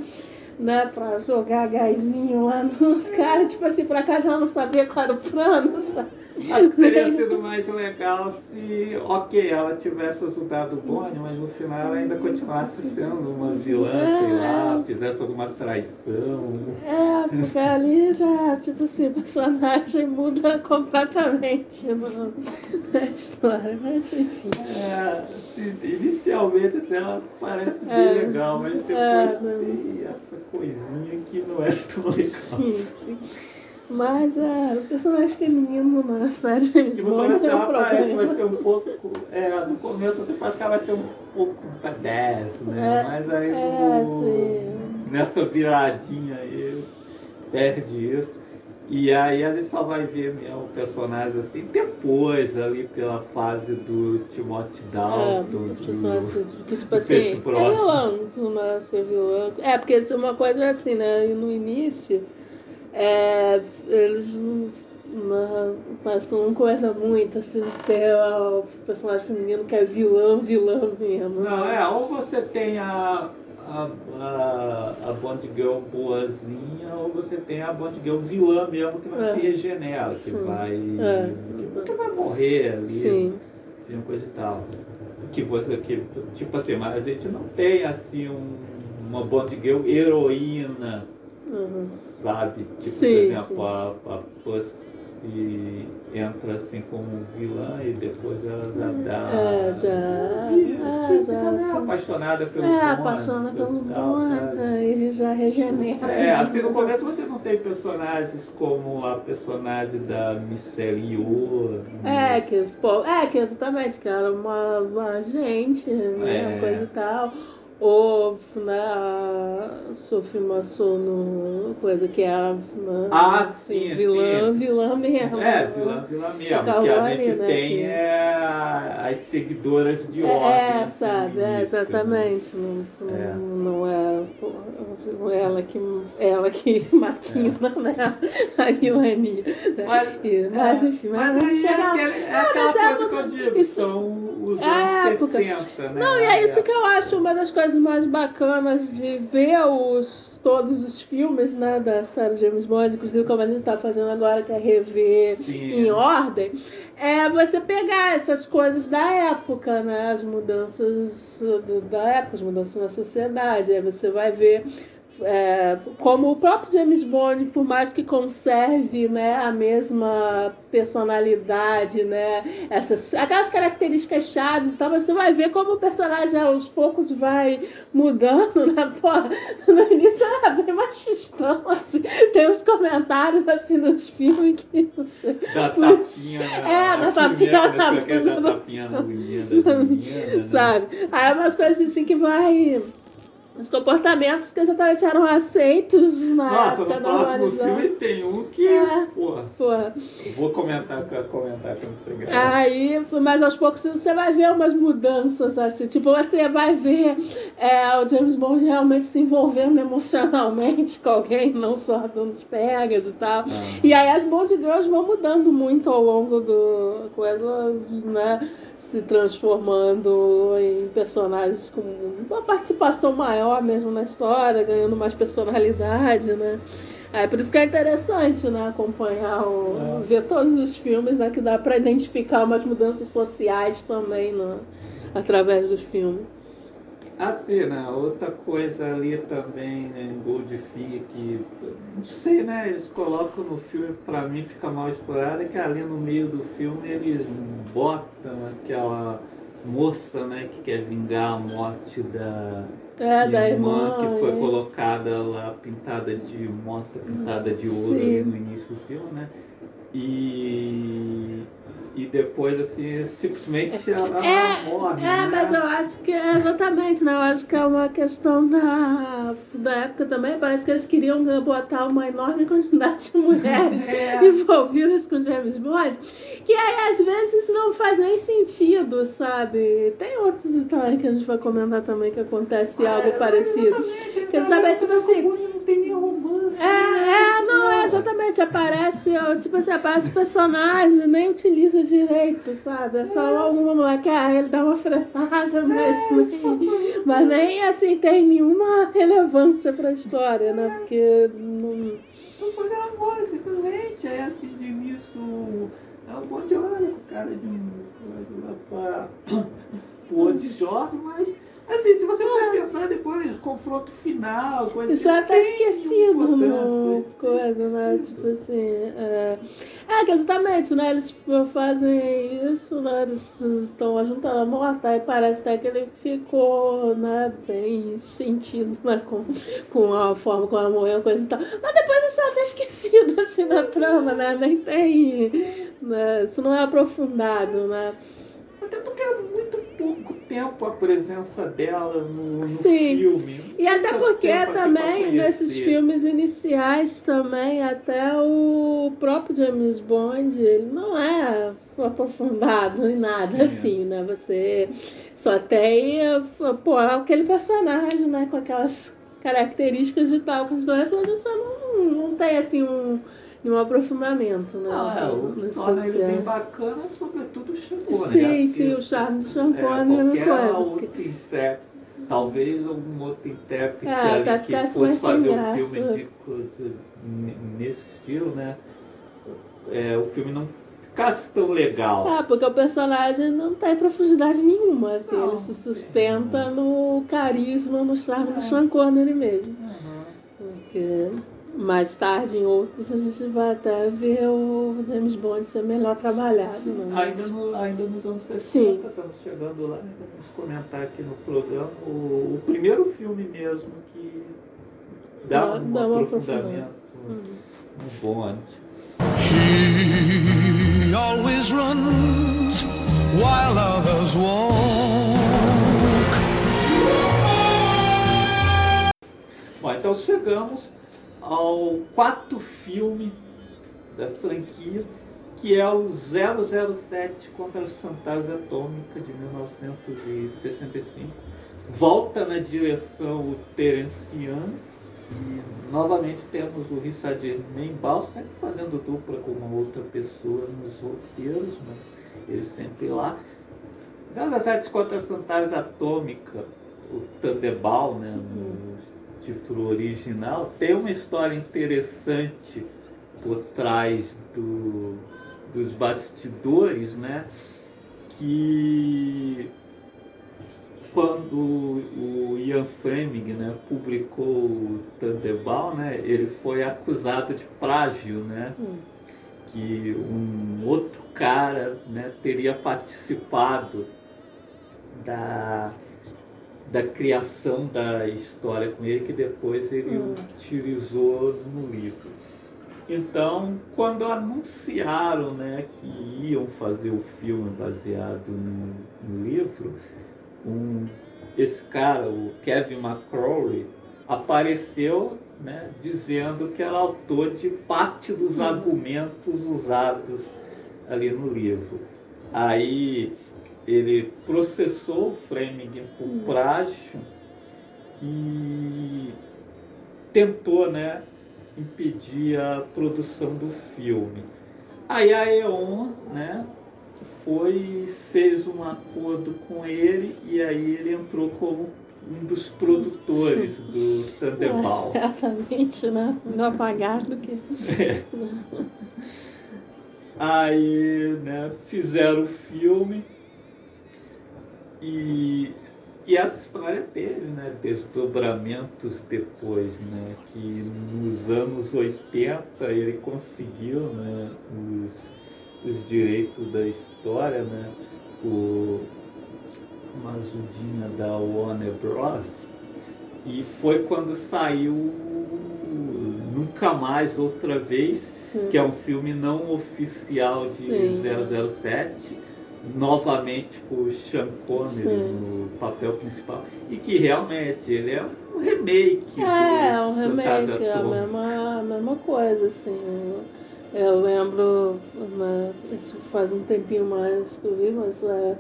Né, pra jogar gásinho lá nos caras, tipo assim, por acaso ela não sabia qual era o plano, sabe? Acho que teria sido mais legal se, ok, ela tivesse ajudado o Bonnie, mas no final ela ainda continuasse sendo uma vilã, sei lá, fizesse alguma traição. É, porque ali já, tipo assim, o personagem muda completamente no- na história, mas enfim. É, se, inicialmente assim, ela parece bem É. legal, mas depois É, tem essa coisinha que não é tão legal. Sim, sim. Mas é, o personagem feminino na série James Bond é um que vai problema. ser um pouco. É, no começo você acha que ela vai ser um pouco badass, né? É, Mas aí é, no- sim. nessa viradinha aí perde isso. E aí a gente só vai ver mesmo o personagem assim depois, ali pela fase do Timothy É, Dalton, tipo, do, que, tipo assim, peixe é vilão, nasce vilão. É, porque isso é uma coisa assim, né? E no início, é, eles não, que não coisa muito, assim, ter o personagem feminino que é vilão, vilão mesmo. Não, é, ou você tem a, a, a, a Bond Girl boazinha, ou você tem a Bond Girl vilã mesmo, que vai É. se regenera, que Sim. vai. É. Que, que vai morrer ali. Sim. Tem uma coisa e tal. Que você, que, tipo assim, mas a gente não tem assim um, uma Bond Girl heroína, Uhum. sabe? Tipo, Sim, por exemplo, sim. a, a Pussy entra assim como vilã e depois ela já dá. É, já. E, É, tipo, já. ela é apaixonada pelo É, apaixona pelo sabe? aí ele já regenera. É, assim no começo você não tem personagens como a personagem da Michelle Yeoh. É, que, pô, é, que exatamente, que era uma, uma agente, né, É. coisa e tal. Ou, né, a Sophie Massono, coisa que é a né, Ah, sim, vilã, sim. vilã mesmo. É, vilã, vilã mesmo. A que a gente né, tem que- é as seguidoras de É, ordem. é, assim, sabe, é, né? exatamente. Não, não, É. não é, é ela que, ela que maquina né, a vilania. né? Mas, E- mas é, enfim, mas, mas aí é, aquele- é Não, aquela mas é coisa que eu digo, isso- são os É anos época. 60, né? Não, e é isso que eu acho uma das coisas mais bacanas de ver os, todos os filmes né, da série James Bond, inclusive como a gente está fazendo agora, que é rever Sim. em ordem, é você pegar essas coisas da época, né? As mudanças do- da época, as mudanças na sociedade. Aí você vai ver é, como o próprio James Bond, por mais que conserve né, a mesma personalidade, né, essas, aquelas características chaves, tá? você vai ver como o personagem aos poucos vai mudando, né? Pô, no início era bem machistão, assim. Tem uns comentários assim nos filmes que você. Da tapinha, é, da tapinha né, aquele da tapinha né? Sabe? Aí é umas coisas assim que vai. Os comportamentos que exatamente eram aceitos na Nossa, época no próximo filme tem um que, É. porra, Porra. vou comentar, comentar quando você. Aí, mas aos poucos você vai ver umas mudanças, assim. Tipo, você vai ver é, o James Bond realmente se envolvendo emocionalmente com alguém, não só dando os pegas e tal. Ah. E aí as Bond Girls vão mudando muito ao longo do coisa, né? Se transformando em personagens com uma participação maior mesmo na história, ganhando mais personalidade, né? É por isso que é interessante, né? Acompanhar, o, É. ver todos os filmes, né? Que dá pra identificar umas mudanças sociais também, né? Através dos filmes. Assim, né? Outra coisa ali também, né, em Goldfinger, que não sei, né? Eles colocam no filme, pra mim fica mal explorado, é que ali no meio do filme eles botam aquela moça, né, que quer vingar a morte da É, da irmã. que foi né? colocada lá, pintada de morta, pintada de ouro Sim. ali no início do filme, né? E, e depois, assim, simplesmente ela É, morre. É, né? mas eu acho que é exatamente, né? Eu acho que é uma questão da, da época também. Parece que eles queriam botar uma enorme quantidade de mulheres É. envolvidas com James Bond, que aí às vezes não faz nem sentido, sabe? Tem outros também que a gente vai comentar também que acontece Ah, algo é, parecido. Quer saber, tipo assim, Não tem nem romance. É, é, não, é exatamente. Aparece, tipo assim, aparece o personagem, nem utiliza direito, sabe? É só alguma moleque, ah, ele dá uma fretada, mas, nem, mas nem assim tem nenhuma relevância pra história, né? Porque não. Fazer uma voz, simplesmente. Aí assim, de início, é um bom de olha com cara de um pra jovem, mas assim, se você for pensar depois, confronto final, coisa Isso é assim, até tem esquecido no isso coisa, né? Tipo assim. É, é que exatamente, né? Eles tipo, fazem isso, né? Eles estão juntando a morta e parece até que ele ficou, né, bem sentido, né? Com, com a forma como ela morreu, coisa e tal. Mas depois isso é até esquecido, assim, na trama, né? Nem tem. Né? Isso não é aprofundado, né? Até porque é muito pouco tempo a presença dela no, no Sim. filme. E até porque assim, também nesses filmes iniciais também, até o próprio James Bond, ele não é aprofundado em nada Sim. assim, né? Você só tem, pô, aquele personagem, né, com aquelas características e tal que os dois, mas você não, não tem assim um, um aprofundamento, né? Não, é, o torna ele bem bacana é sobretudo o Chacone. Sim, né? sim, o charme do É, Champone é, qualquer outro intérprete, talvez algum outro intérprete É, ali que fosse fazer um filme de, nesse estilo, né? É, o filme não ficasse tão legal. Ah, porque o personagem não tem profundidade nenhuma, assim, Não, ele se sustenta no carisma, no charme do É. Sean Connery mesmo. Uhum. Porque mais tarde em outros a gente vai até ver o James Bond ser melhor trabalhado. Né? Ainda, no, ainda nos anos 60, Sim. estamos chegando lá, ainda vamos comentar aqui no programa o, o primeiro filme mesmo que dá, Dá- um dá uma aprofundamento no Bond. He always runs while others walk. Bom, então chegamos ao quarto filme da franquia, que é o 007 contra a Fantasia Atômica de 1965. Volta na direção o Terence Young e novamente temos o Richard Membal sempre fazendo dupla com uma outra pessoa nos roteiros, mas ele sempre lá. 007 contra a Fantasia Atômica, o Thunderball, né, no título original, tem uma história interessante por trás do, dos bastidores, né? Que quando o Ian Fleming né, publicou o Thunderball, né, ele foi acusado de plágio, né? Hum. Que um outro cara né, teria participado da, da criação da história com ele, que depois ele Hum. utilizou no livro. Então, quando anunciaram né, que iam fazer o filme baseado no, no livro, um, esse cara, o Kevin McCrory, apareceu né, dizendo que era autor de parte dos argumentos usados ali no livro. Aí ele processou o Fleming por Hum. plágio e tentou né, impedir a produção do filme. Aí a E.ON né, foi, fez um acordo com ele e aí ele entrou como um dos produtores do Thunderball. Exatamente, né? Melhor pagar do que. Aí, né, fizeram o filme e, e essa história teve, né, desdobramentos depois, né, que nos anos 80 ele conseguiu, né, os, os direitos da história, né, o uma ajudinha da Warner Bros. E foi quando saiu Nunca Mais Outra Vez, que é um filme não oficial de Sim. 007, novamente com o Sean Connery no papel principal, e que realmente ele é um remake É, é um remake, é a mesma, a mesma coisa, assim. Eu, eu lembro, né, isso faz um tempinho mais que eu vi, mas é,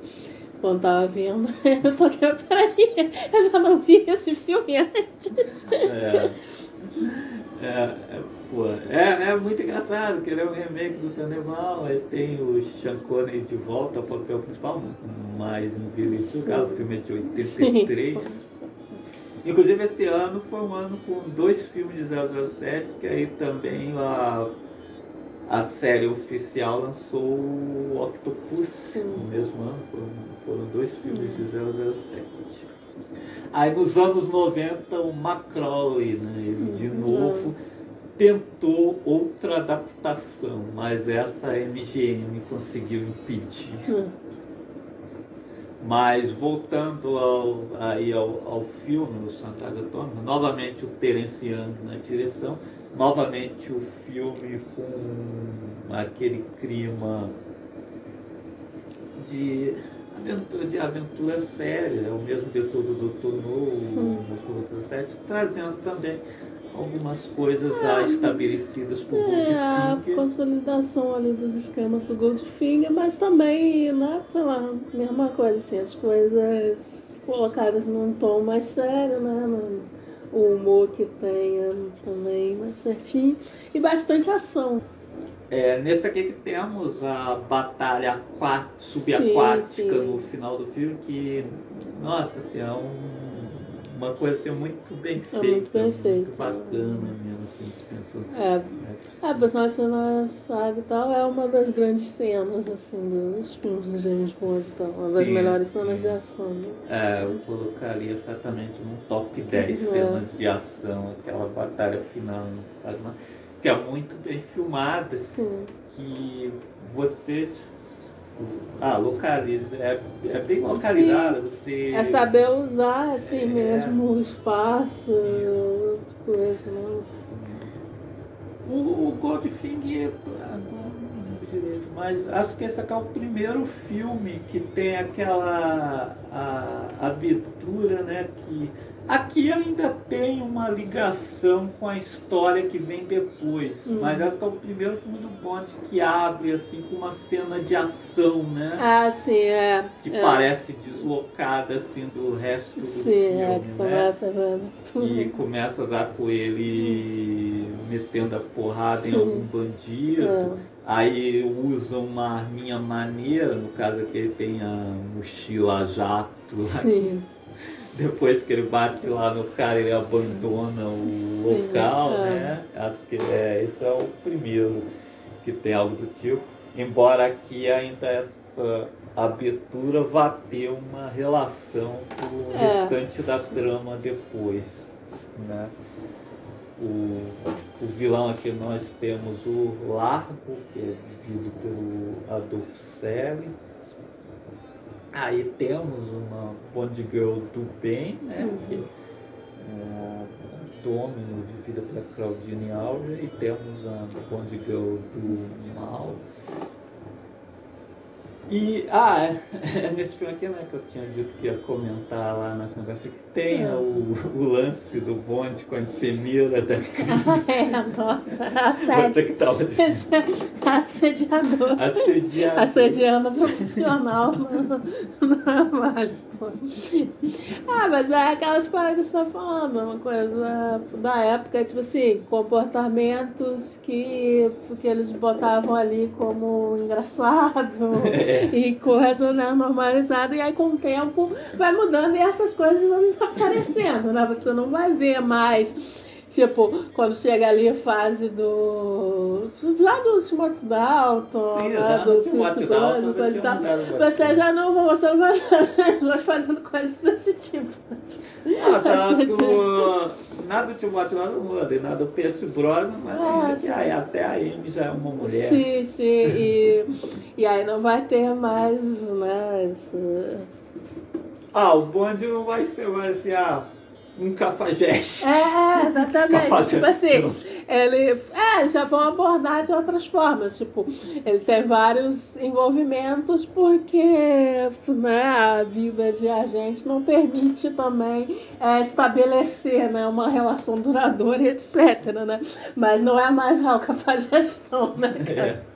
quando tava vendo, eu tô aqui, peraí, eu já não vi esse filme antes. É. É, é, pô, é, é muito engraçado, que ele é um remake do Candeval, aí tem o Sean Connery de volta ao papel principal, mais envelhecido, Sim. o filme é de 83. Inclusive esse ano foi um ano com dois filmes de 007, que aí também a, a série oficial lançou o Octopus Sim. no mesmo ano, foram, foram dois filmes de 007. Aí nos anos 90 o Macrauley, né, ele de Uhum. novo tentou outra adaptação, mas essa a MGM conseguiu impedir. Hum, Mas voltando ao, aí ao, ao filme, o Fantasia Atômica, novamente o Terence Young na direção, novamente o filme com aquele clima de aventura, de aventura séria, é o mesmo diretor do Doutor No, Sim. o Doutor 7, trazendo também algumas coisas já estabelecidas por É, a Goldfinger. consolidação ali dos esquemas do Goldfinger, mas também, né, pela mesma coisa, assim, as coisas colocadas num tom mais sério, né, no- o humor que tenha também mais certinho, e bastante ação. É, nesse aqui que temos a batalha aquá- subaquática no final do filme, que, nossa, assim, é um- uma coisa assim, muito bem É feita, muito bem feito. bacana mesmo, assim, pensando. É, a pessoa cena sabe e tal, é uma das grandes cenas, assim, dos filmes do James Bond e tal, uma das Sim, melhores sim. cenas de ação, né? É, eu colocaria exatamente num top 10 É. cenas de ação, aquela batalha final, no Tasman, que é muito bem filmada, Sim. que você ah, localiza, é, é bem localizada, você É saber usar, assim É. mesmo, o espaço, Sim. coisa, né? O, o Goldfinger, direito, mas acho que esse aqui é o primeiro filme que tem aquela a, abertura, né? Que aqui ainda tem uma ligação com a história que vem depois. Hum. Mas acho que é o primeiro filme do Bond que abre assim com uma cena de ação, né? Ah, sim, é. que é. parece deslocada assim do resto do Sim, filme, é, que né? começa a ver E tudo. começa já com ele metendo a porrada em Sim. algum bandido. É. Aí usa uma arminha maneira, no caso que ele tem a mochila jato. Sim, Depois que ele bate lá no cara, ele abandona o Sim, local, é. né? Acho que é, esse é o primeiro que tem algo do tipo. Embora aqui ainda essa abertura vá ter uma relação com o É. restante da trama depois, né? O, o vilão aqui nós temos o Largo, que é vivido pelo Adolfo Selly. Aí temos uma Bond Girl do bem, né? Uhum. Que é Domino, vivida pela Claudine Alves, e temos a Bond Girl do mal. E, ah, é, nesse filme aqui, né, que eu tinha dito que ia comentar lá na conversa, que tem É. o, o lance do bonde com a enfermeira da é, nossa, assédio. que tava dizendo, Assediador. assediado. Assediando profissional no, trabalho. Ah, mas é aquelas paradas que você tá falando, uma coisa da época, tipo assim, comportamentos que, que eles botavam ali como engraçado É. e coisa né, normalizada, e aí com o tempo vai mudando e essas coisas vão desaparecendo, né? Você não vai ver mais. Tipo, quando chega ali a fase do. Já do Timothy Dalton, Sim, né? do Pierce Dalton coisa e tal. Você já não, você não vai, vai fazendo coisas desse tipo. Nossa, Assédio. do, nada do Timóteo não muda, nada do Percy Brosnan, mas Ah, ainda que aí, até a Amy já é uma mulher. Sim, sim. E, e aí não vai ter mais, né? Ah, o bonde não vai ser mais assim, ah, um cafajeste. É, é, exatamente. Cafajeste. tipo assim, ele. É, já vão abordar de outras formas. Tipo, ele tem vários envolvimentos porque né, a vida de agente não permite também é, estabelecer né, uma relação duradoura, etc. Né? Mas não é mais a cafajestão, né, cara? É.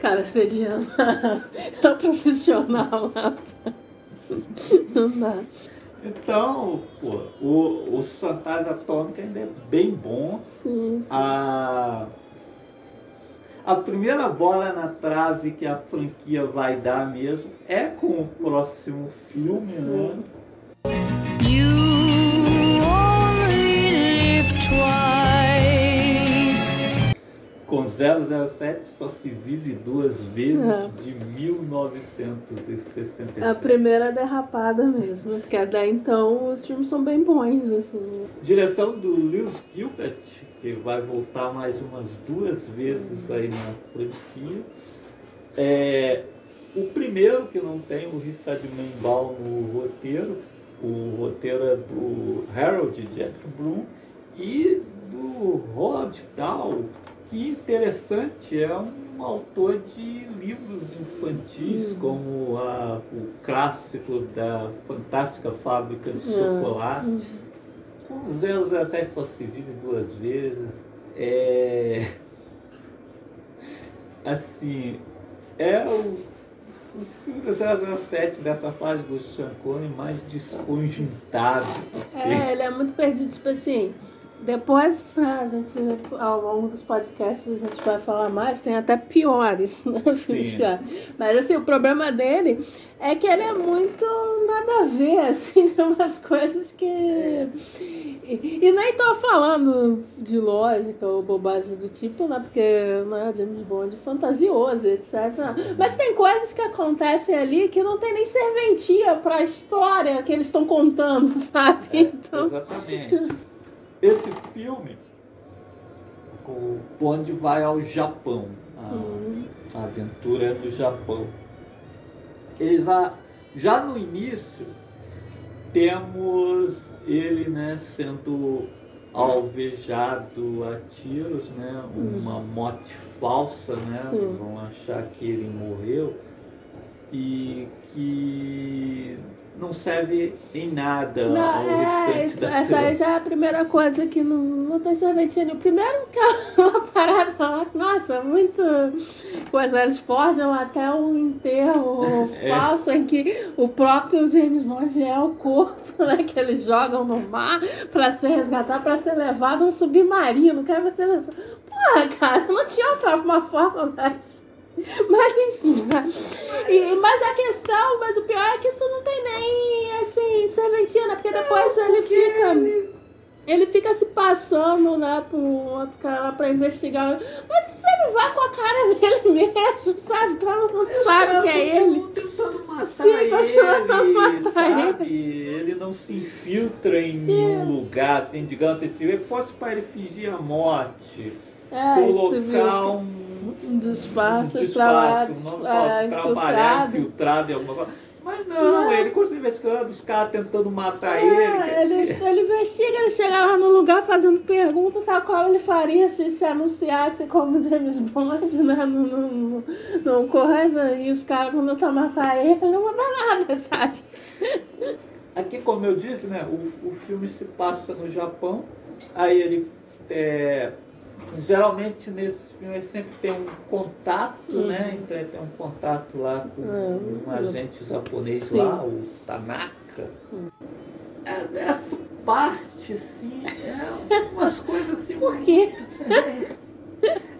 Cara, sediando é um profissional. Não dá. Então, pô, o, o Fantasma Atômica ainda é bem bom. Sim, sim. A, a primeira bola na trave que a franquia vai dar mesmo é com o próximo filme, né? You only live twice. Com 007 só se vive duas vezes É. de 1967. A primeira derrapada mesmo, porque até então os filmes são bem bons, assim. Direção do Lewis Gilbert, que vai voltar mais umas duas vezes aí na franquia. É, o primeiro que não tem o Richard Menbal no roteiro, o roteiro é do Harold Jack Bloom e do Rod Dahl, que interessante, é um autor de livros infantis, como a- o clássico da Fantástica Fábrica de Chocolate. Com 017 só se vive duas vezes. É. Assim. É o, o filme do 007 dessa fase do Sean Connery mais desconjuntado. É, ele é muito perdido, tipo assim. Depois, né, a gente, ao longo dos podcasts, a gente vai falar mais, tem até piores, né? Sim. Mas assim, o problema dele é que ele é muito nada a ver, assim, tem umas coisas que. E, e nem tô falando de lógica ou bobagem do tipo, né? Porque né, James Bond é fantasioso, etc. Mas tem coisas que acontecem ali que não tem nem serventia pra história que eles estão contando, sabe? É, Então. exatamente. Esse filme, o Bond vai ao Japão. A, Hum. a aventura é no Japão. Eles já, já no início temos ele né, sendo alvejado a tiros, né? Uma morte falsa, né? Sim. Vão achar que ele morreu e que não serve em nada ao Não, é, restante isso, essa aí já é a primeira coisa que não, não tem nenhuma. Primeiro que é uma parada lá, nossa, muito coisa. Eles forjam até um enterro É. falso em que o próprio James Bond é o corpo, né? Que eles jogam no mar pra ser resgatado, pra ser levado a um submarino. Aí você pensa, porra, cara, não tinha outra uma forma mais. Mas enfim, né? E, mas a questão, mas o pior é que isso não tem nem assim, serventia, né? Porque depois ele fica. Ele fica se passando, né, um outro cara lá pra investigar. Mas você não vai com a cara dele mesmo, sabe? Todo mundo sabe que é ele. Tentando matar Sim, ele, matar sabe? Ele não se infiltra em Sim. nenhum lugar, assim, digamos assim, se ele fosse para ele fingir a morte, É, esse colocar um, um disfarce, um pra lá, disfarce, não é, trabalhar infiltrado em alguma coisa. Mas não, Não. ele continua investigando, os caras tentando matar É, ele, ele, dizer... ele investiga, ele chega lá no lugar fazendo pergunta, tal qual ele faria se se anunciasse como James Bond, né? No, no, no, no coisa, e os caras vão tentar matar ele, não manda nada, sabe? Aqui, como eu disse, né, o, o filme se passa no Japão, aí ele é, geralmente nesse filme ele sempre tem um contato, Uhum. né? Então ele tem um contato lá com Uhum. um agente japonês Sim. lá, o Tanaka. É, Essa parte, assim, é umas coisas assim. Por quê?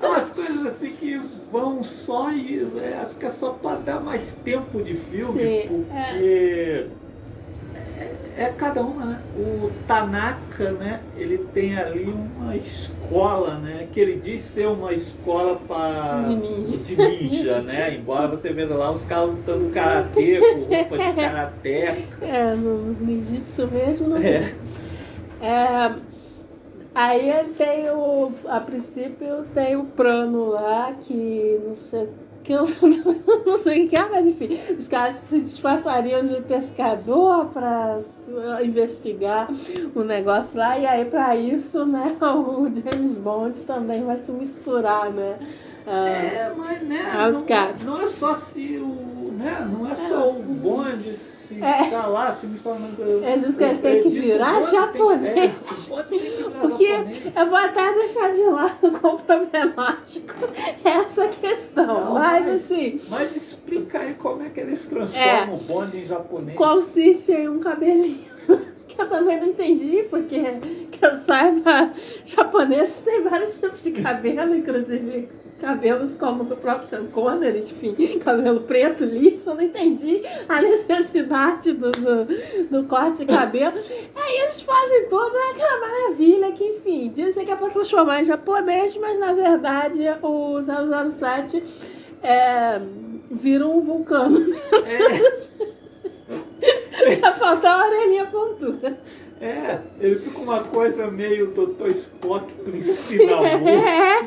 É umas coisas assim que vão só e é, acho que é só para dar mais tempo de filme, Sim, porque é, é cada uma, né? O Tanaka, né? Ele tem ali uma escola, né? Que ele diz ser uma escola para De ninja. né? Embora você veja lá os caras lutando karatê com roupa de karateca. É, no Ninjitsu mesmo, não É. É, aí tem o. A princípio tem o plano lá que não sei que eu não sei o que é, mas enfim, os caras se disfarçariam de pescador para investigar o negócio lá, e aí para isso, né, o James Bond também vai se misturar, né? ah, É, mas né, não, não é só se o. Né, não é só o bonde se É. lá, se misturar no. Ele diz que ele tem que virar o bonde tem- japonês. é, que virar Porque japonês. eu vou até deixar de lado quão problemático é essa questão. Não, mas mas- assim, Mas explica aí como é que eles transformam É. o bonde em japonês. consiste em um cabelinho. Que eu também não entendi, porque que eu saiba, japoneses têm vários tipos de cabelo, inclusive cabelos como o próprio Sean Connery, enfim, cabelo preto, liso, eu não entendi a necessidade do, do, do corte de cabelo. Aí eles fazem toda aquela maravilha que, enfim, dizem que é para transformar em japonês, mas na verdade o 007 é, vira um vulcano. É, Já faltou a orelhinha pontuda. é, ele fica uma coisa meio Dr. Spock Priscila Amor.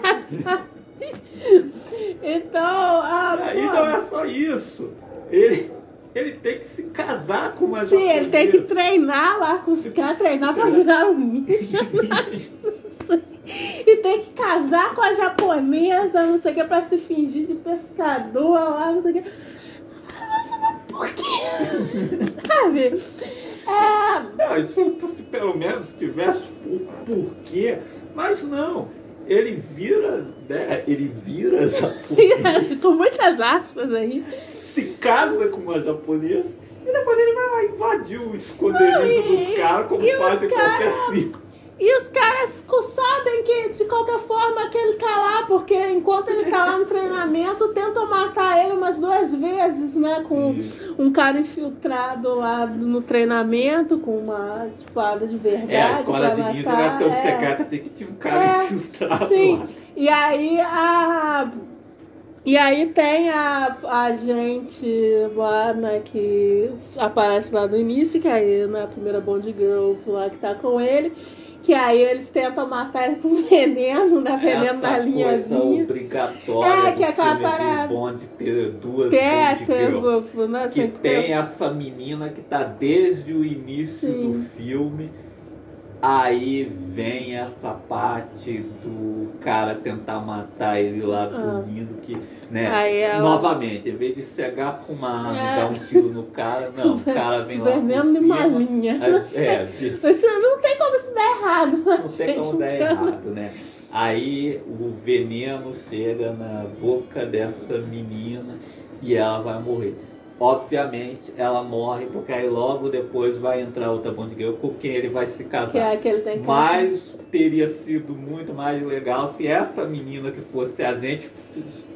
É, sabe? Então, ah, Aí pô, não é só isso. Ele, ele tem que se casar com uma sim, ele tem que japonesa. treinar lá com os caras, treinar pra virar um ninja. E tem que casar com a japonesa, não sei o que, pra se fingir de pescador lá, não sei o que. Nossa, mas por quê? Sabe? É, Não, isso se pelo menos tivesse o porquê, mas não. Ele vira, né? Ele vira japonês, com muitas aspas aí. se casa com uma japonesa e depois ele vai lá invadir o esconderijo dos caras como e os faz em cara- qualquer filme. E os caras sabem que, de qualquer forma, que ele tá lá, porque enquanto ele tá lá no treinamento, tentam matar ele umas duas vezes, né? Com Sim. um cara infiltrado lá no treinamento, com uma espada de verdade. É, a escola de ninja era tão é. secreta assim que tinha um cara É, infiltrado sim. lá. E aí a. E aí tem a, a gente lá, né, que aparece lá no início, que aí né, a primeira Bond Girl lá que tá com ele. Que aí eles tentam matar ele com veneno, né? Veneno Essa na coisa linhazinha. obrigatória É, que é aquela parada. de Bond ter duas Quer Bond ter, girls. né, Que sempre tem essa menina que tá desde o início Sim. do filme. Aí vem essa parte do cara tentar matar ele lá Ah. dormindo, que, né? Aí ela- Novamente, em vez de cegar com uma arma É. e dar um tiro no cara, não, o cara vem lá veneno de cima. malinha. É, é, Isso não tem como isso dar errado. não tem como dar errado, né? Aí o veneno chega na boca dessa menina e ela vai morrer. Obviamente ela morre porque aí logo depois vai entrar outra Bond Girl com quem ele vai se casar. é que que Mas teria sido muito mais legal se essa menina que fosse a gente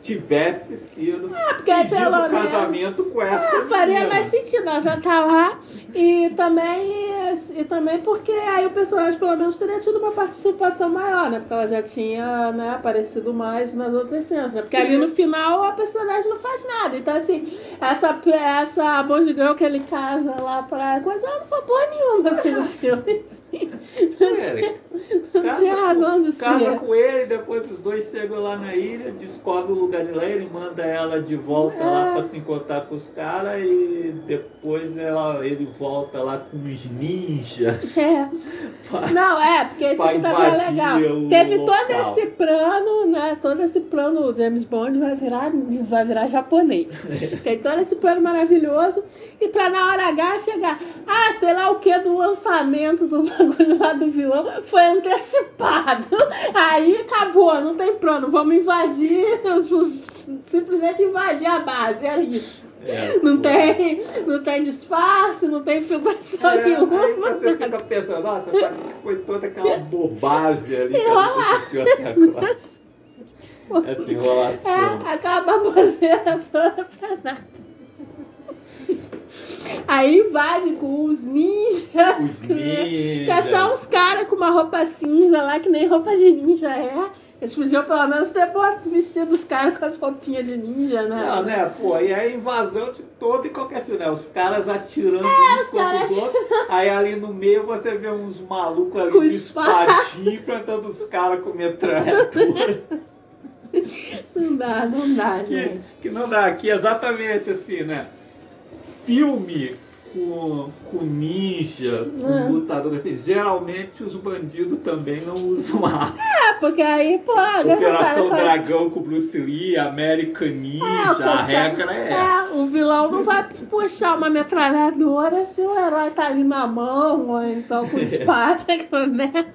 tivesse sido porque aí fingido pelo menos- casamento com essa Ah, faria menina. mais sentido, ela já tá lá. E também, e também porque aí o personagem pelo menos teria tido uma participação maior, né? Porque ela já tinha né, aparecido mais nas outras cenas. Né? Porque Sim. ali no final a personagem não faz nada. Então, assim, essa, essa Bond Girl que ele casa lá pra coisa, ela não foi porra nenhuma assim no filme. É, Não casa tinha com- razão de Casa ser. com ele, depois os dois chegam lá na ilha, descobre o lugar de lá, ele manda ela de volta É. lá pra se encontrar com os caras e depois ela, ele volta lá com os ninjas. É. pra- Não, é, porque esse Pra aqui também é legal. Teve local. todo esse plano, né? Todo esse plano, o James Bond vai virar, vai virar japonês. Tem todo esse plano maravilhoso. E pra na hora H chegar, ah, sei lá o que do lançamento do bagulho lá do vilão foi antecipado. Aí acabou, não tem plano. Vamos invadir, simplesmente invadir a base, é isso. É, Não pô. tem, não tem disfarce, não tem infiltração É, nenhuma. aí você nada. fica pensando, nossa, foi toda aquela bobagem ali que a gente Enrolar. assistiu até agora? Essa enrolação. É, aquela baboseira toda pra nada. Aí invade com os ninjas. Os que- ninjas. Que é só uns caras com uma roupa cinza lá, que nem roupa de ninja é. Eles podiam pelo menos ter vestido os caras com as roupinhas de ninja, né? Não, né, pô, e é invasão de todo e qualquer filme, né? Os caras atirando uns É, os contra os outros, aí ali no meio você vê uns malucos ali Com de espadinha enfrentando os caras com metralhadora. Não dá, não dá, que, gente. que não dá aqui exatamente assim, né? Filme com, com ninja, com É. lutador, assim, geralmente os bandidos também não usam arma. É, porque aí, pô, Operação cara, Dragão com Bruce Lee, American Ninja, É, a regra é É, essa. o vilão não vai puxar uma metralhadora se o herói tá ali na mão, ou então com espada, né?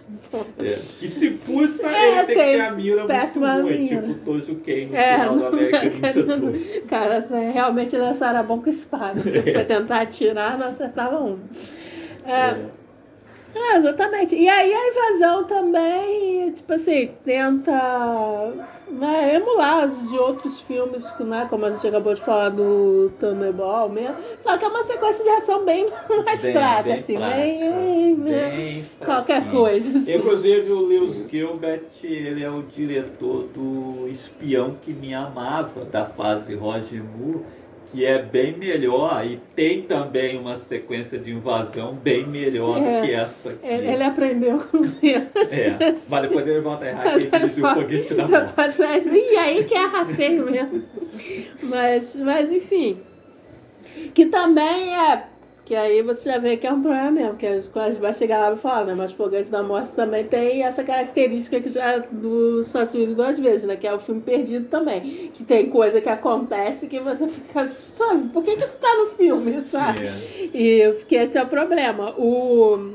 É. E se puxa, É, ele tem que tem ter a mira muito péssima ruim, mira. tipo Tojo Ken no É, final não- American Ninja 2. Cara, assim, realmente só era bom com espada. Pra tentar atirar, não acertava um. É, é, exatamente. E aí a invasão também, tipo assim, tenta né, emular os de outros filmes, né, como a gente acabou de falar do Thunderball mesmo. Só que é uma sequência de ação bem mais Bem- fraca, bem assim, fraca, bem, bem qualquer coisa. Assim. Inclusive o Lewis Gilbert, ele é o diretor do Espião que Me Amava, da fase Roger Moore, que é bem melhor e tem também uma sequência de invasão bem melhor É. do que essa aqui. Ele, aprendeu com os erros. É, mas depois ele volta a errar que ele dirigiu o foguete da morte. Mas, e aí que é feio mesmo. Mas, mas enfim. Que também é. Que aí você já vê que é um problema mesmo, que as coisas vai chegar lá e falar, né? Mas Foguete da Morte também tem essa característica que já do Só se vive duas vezes, né? Que é o filme perdido também. Que tem coisa que acontece que você fica, sabe, por que, que isso tá no filme, sabe? Sim, é. E que esse é o problema. O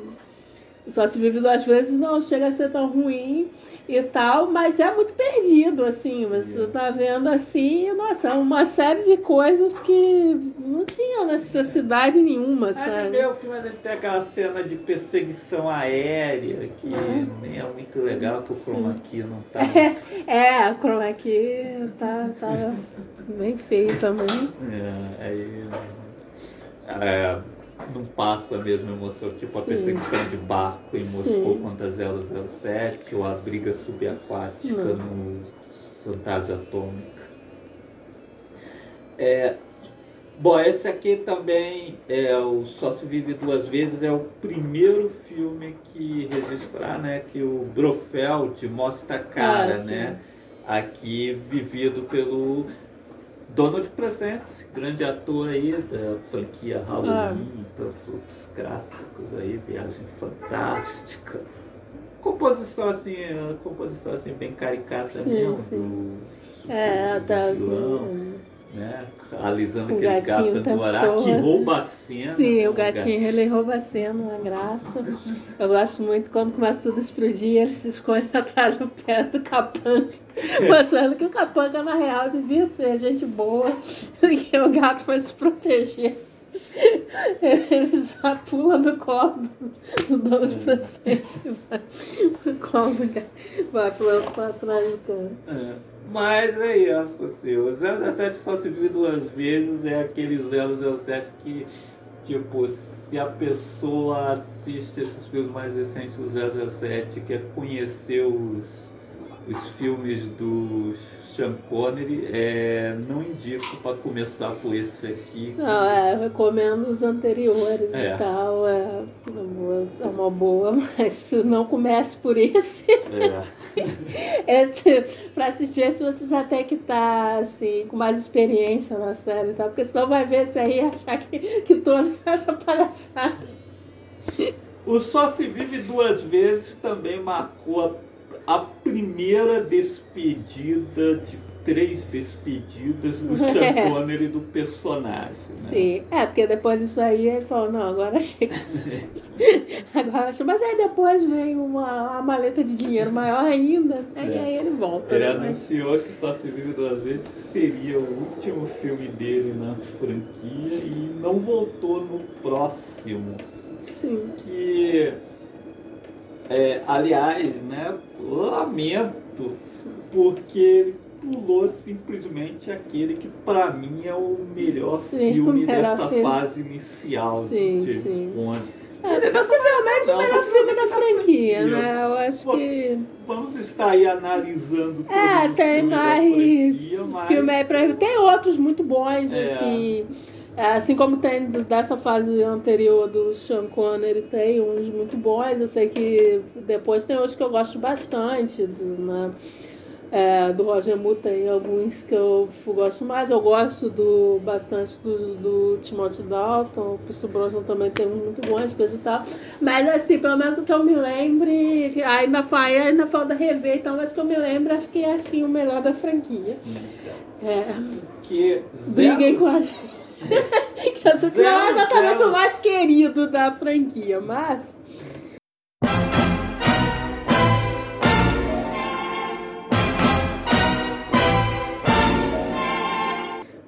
Só se vive duas vezes não chega a ser tão ruim e tal, mas é muito perdido, assim. Você tá vendo assim, nossa, uma série de coisas que não tinha necessidade nenhuma, Ah, sabe? meu filme a gente tem aquela cena de perseguição aérea que Uhum. nem é muito legal que o chroma key não tá. É, a chroma aqui tá, tá bem feio também. É, aí é, não passa a mesma emoção, tipo a Sim. perseguição de barco em Moscou Sim. contra 007 ou a briga subaquática Não. no Fantasia Atômica. É, bom, esse aqui também é o Só se vive duas vezes, é o primeiro filme que registrar, né, que o Brofeld mostra a cara, Ah, né? Aqui vivido pelo Donald Pleasence, grande ator aí da franquia Halloween, tantos clássicos aí, Viagem Fantástica. Composição assim, é, composição assim bem caricata Sim, mesmo, sim. do, É, do tá. vilão, né? Alisando O aquele gatinho gato o tempo Dorá que rouba a cena. Sim, né? o gatinho, ele rouba a cena, uma graça. Eu gosto muito quando começa tudo a explodir, ele se esconde atrás do pé do capanga, mostrando que o capanga, na real, devia ser gente boa, e o gato foi se proteger. Ele só pula do colo do dono de francês e vai pro colo do gato, vai pro- pra trás do cano. É. Mas é isso, assim, o 007 só se vive duas vezes, é aquele 007 que, tipo, se a pessoa assiste esses filmes mais recentes do 007 quer conhecer os, os filmes do Sean Connery, é, não indico para começar por esse aqui. que- Não, é, eu recomendo os anteriores É. e tal. É é uma boa, mas não comece por esse. É. esse pra assistir esse você já tem que estar assim, com mais experiência na série, tá? Porque senão vai ver esse aí e achar que, que toda essa palhaçada. O Só Se Vive Duas Vezes também marcou a, a primeira despedida de três despedidas do Sean Connery do personagem. Né? Sim, é, porque depois disso aí ele falou, não, agora chega. agora chega. Mas aí depois veio uma, uma maleta de dinheiro maior ainda, né? e É. aí ele volta. Ele né? Anunciou que Só Se Vive Duas Vezes seria o último filme dele na franquia e não voltou no próximo. Sim. Que, é, aliás, né, lamento, porque ele pulou simplesmente aquele que para mim é o melhor Sim, filme dessa filme. fase inicial Sim, de James sim. Bond. É, possivelmente o melhor filme da franquia, né? Eu acho Pô, que. Vamos estar aí analisando todos É, tem mais franquia, mas- filme aí pra. Tem outros muito bons, É. assim. É, Assim como tem dessa fase anterior do Sean Connery, tem uns muito bons. Eu sei que depois tem outros que eu gosto bastante, do- né? É, do Roger Moore tem alguns que eu gosto mais. Eu gosto do bastante do, do Timothy Dalton. O Pierce Brosnan também tem muito bons coisas e tal. Mas assim, pelo menos o que eu me lembre, ainda, ainda falta rever, então, mas que eu me lembro, acho que é assim o melhor da franquia. É, Que briguem zero- com a gente. não é exatamente zero. o mais querido da franquia, mas.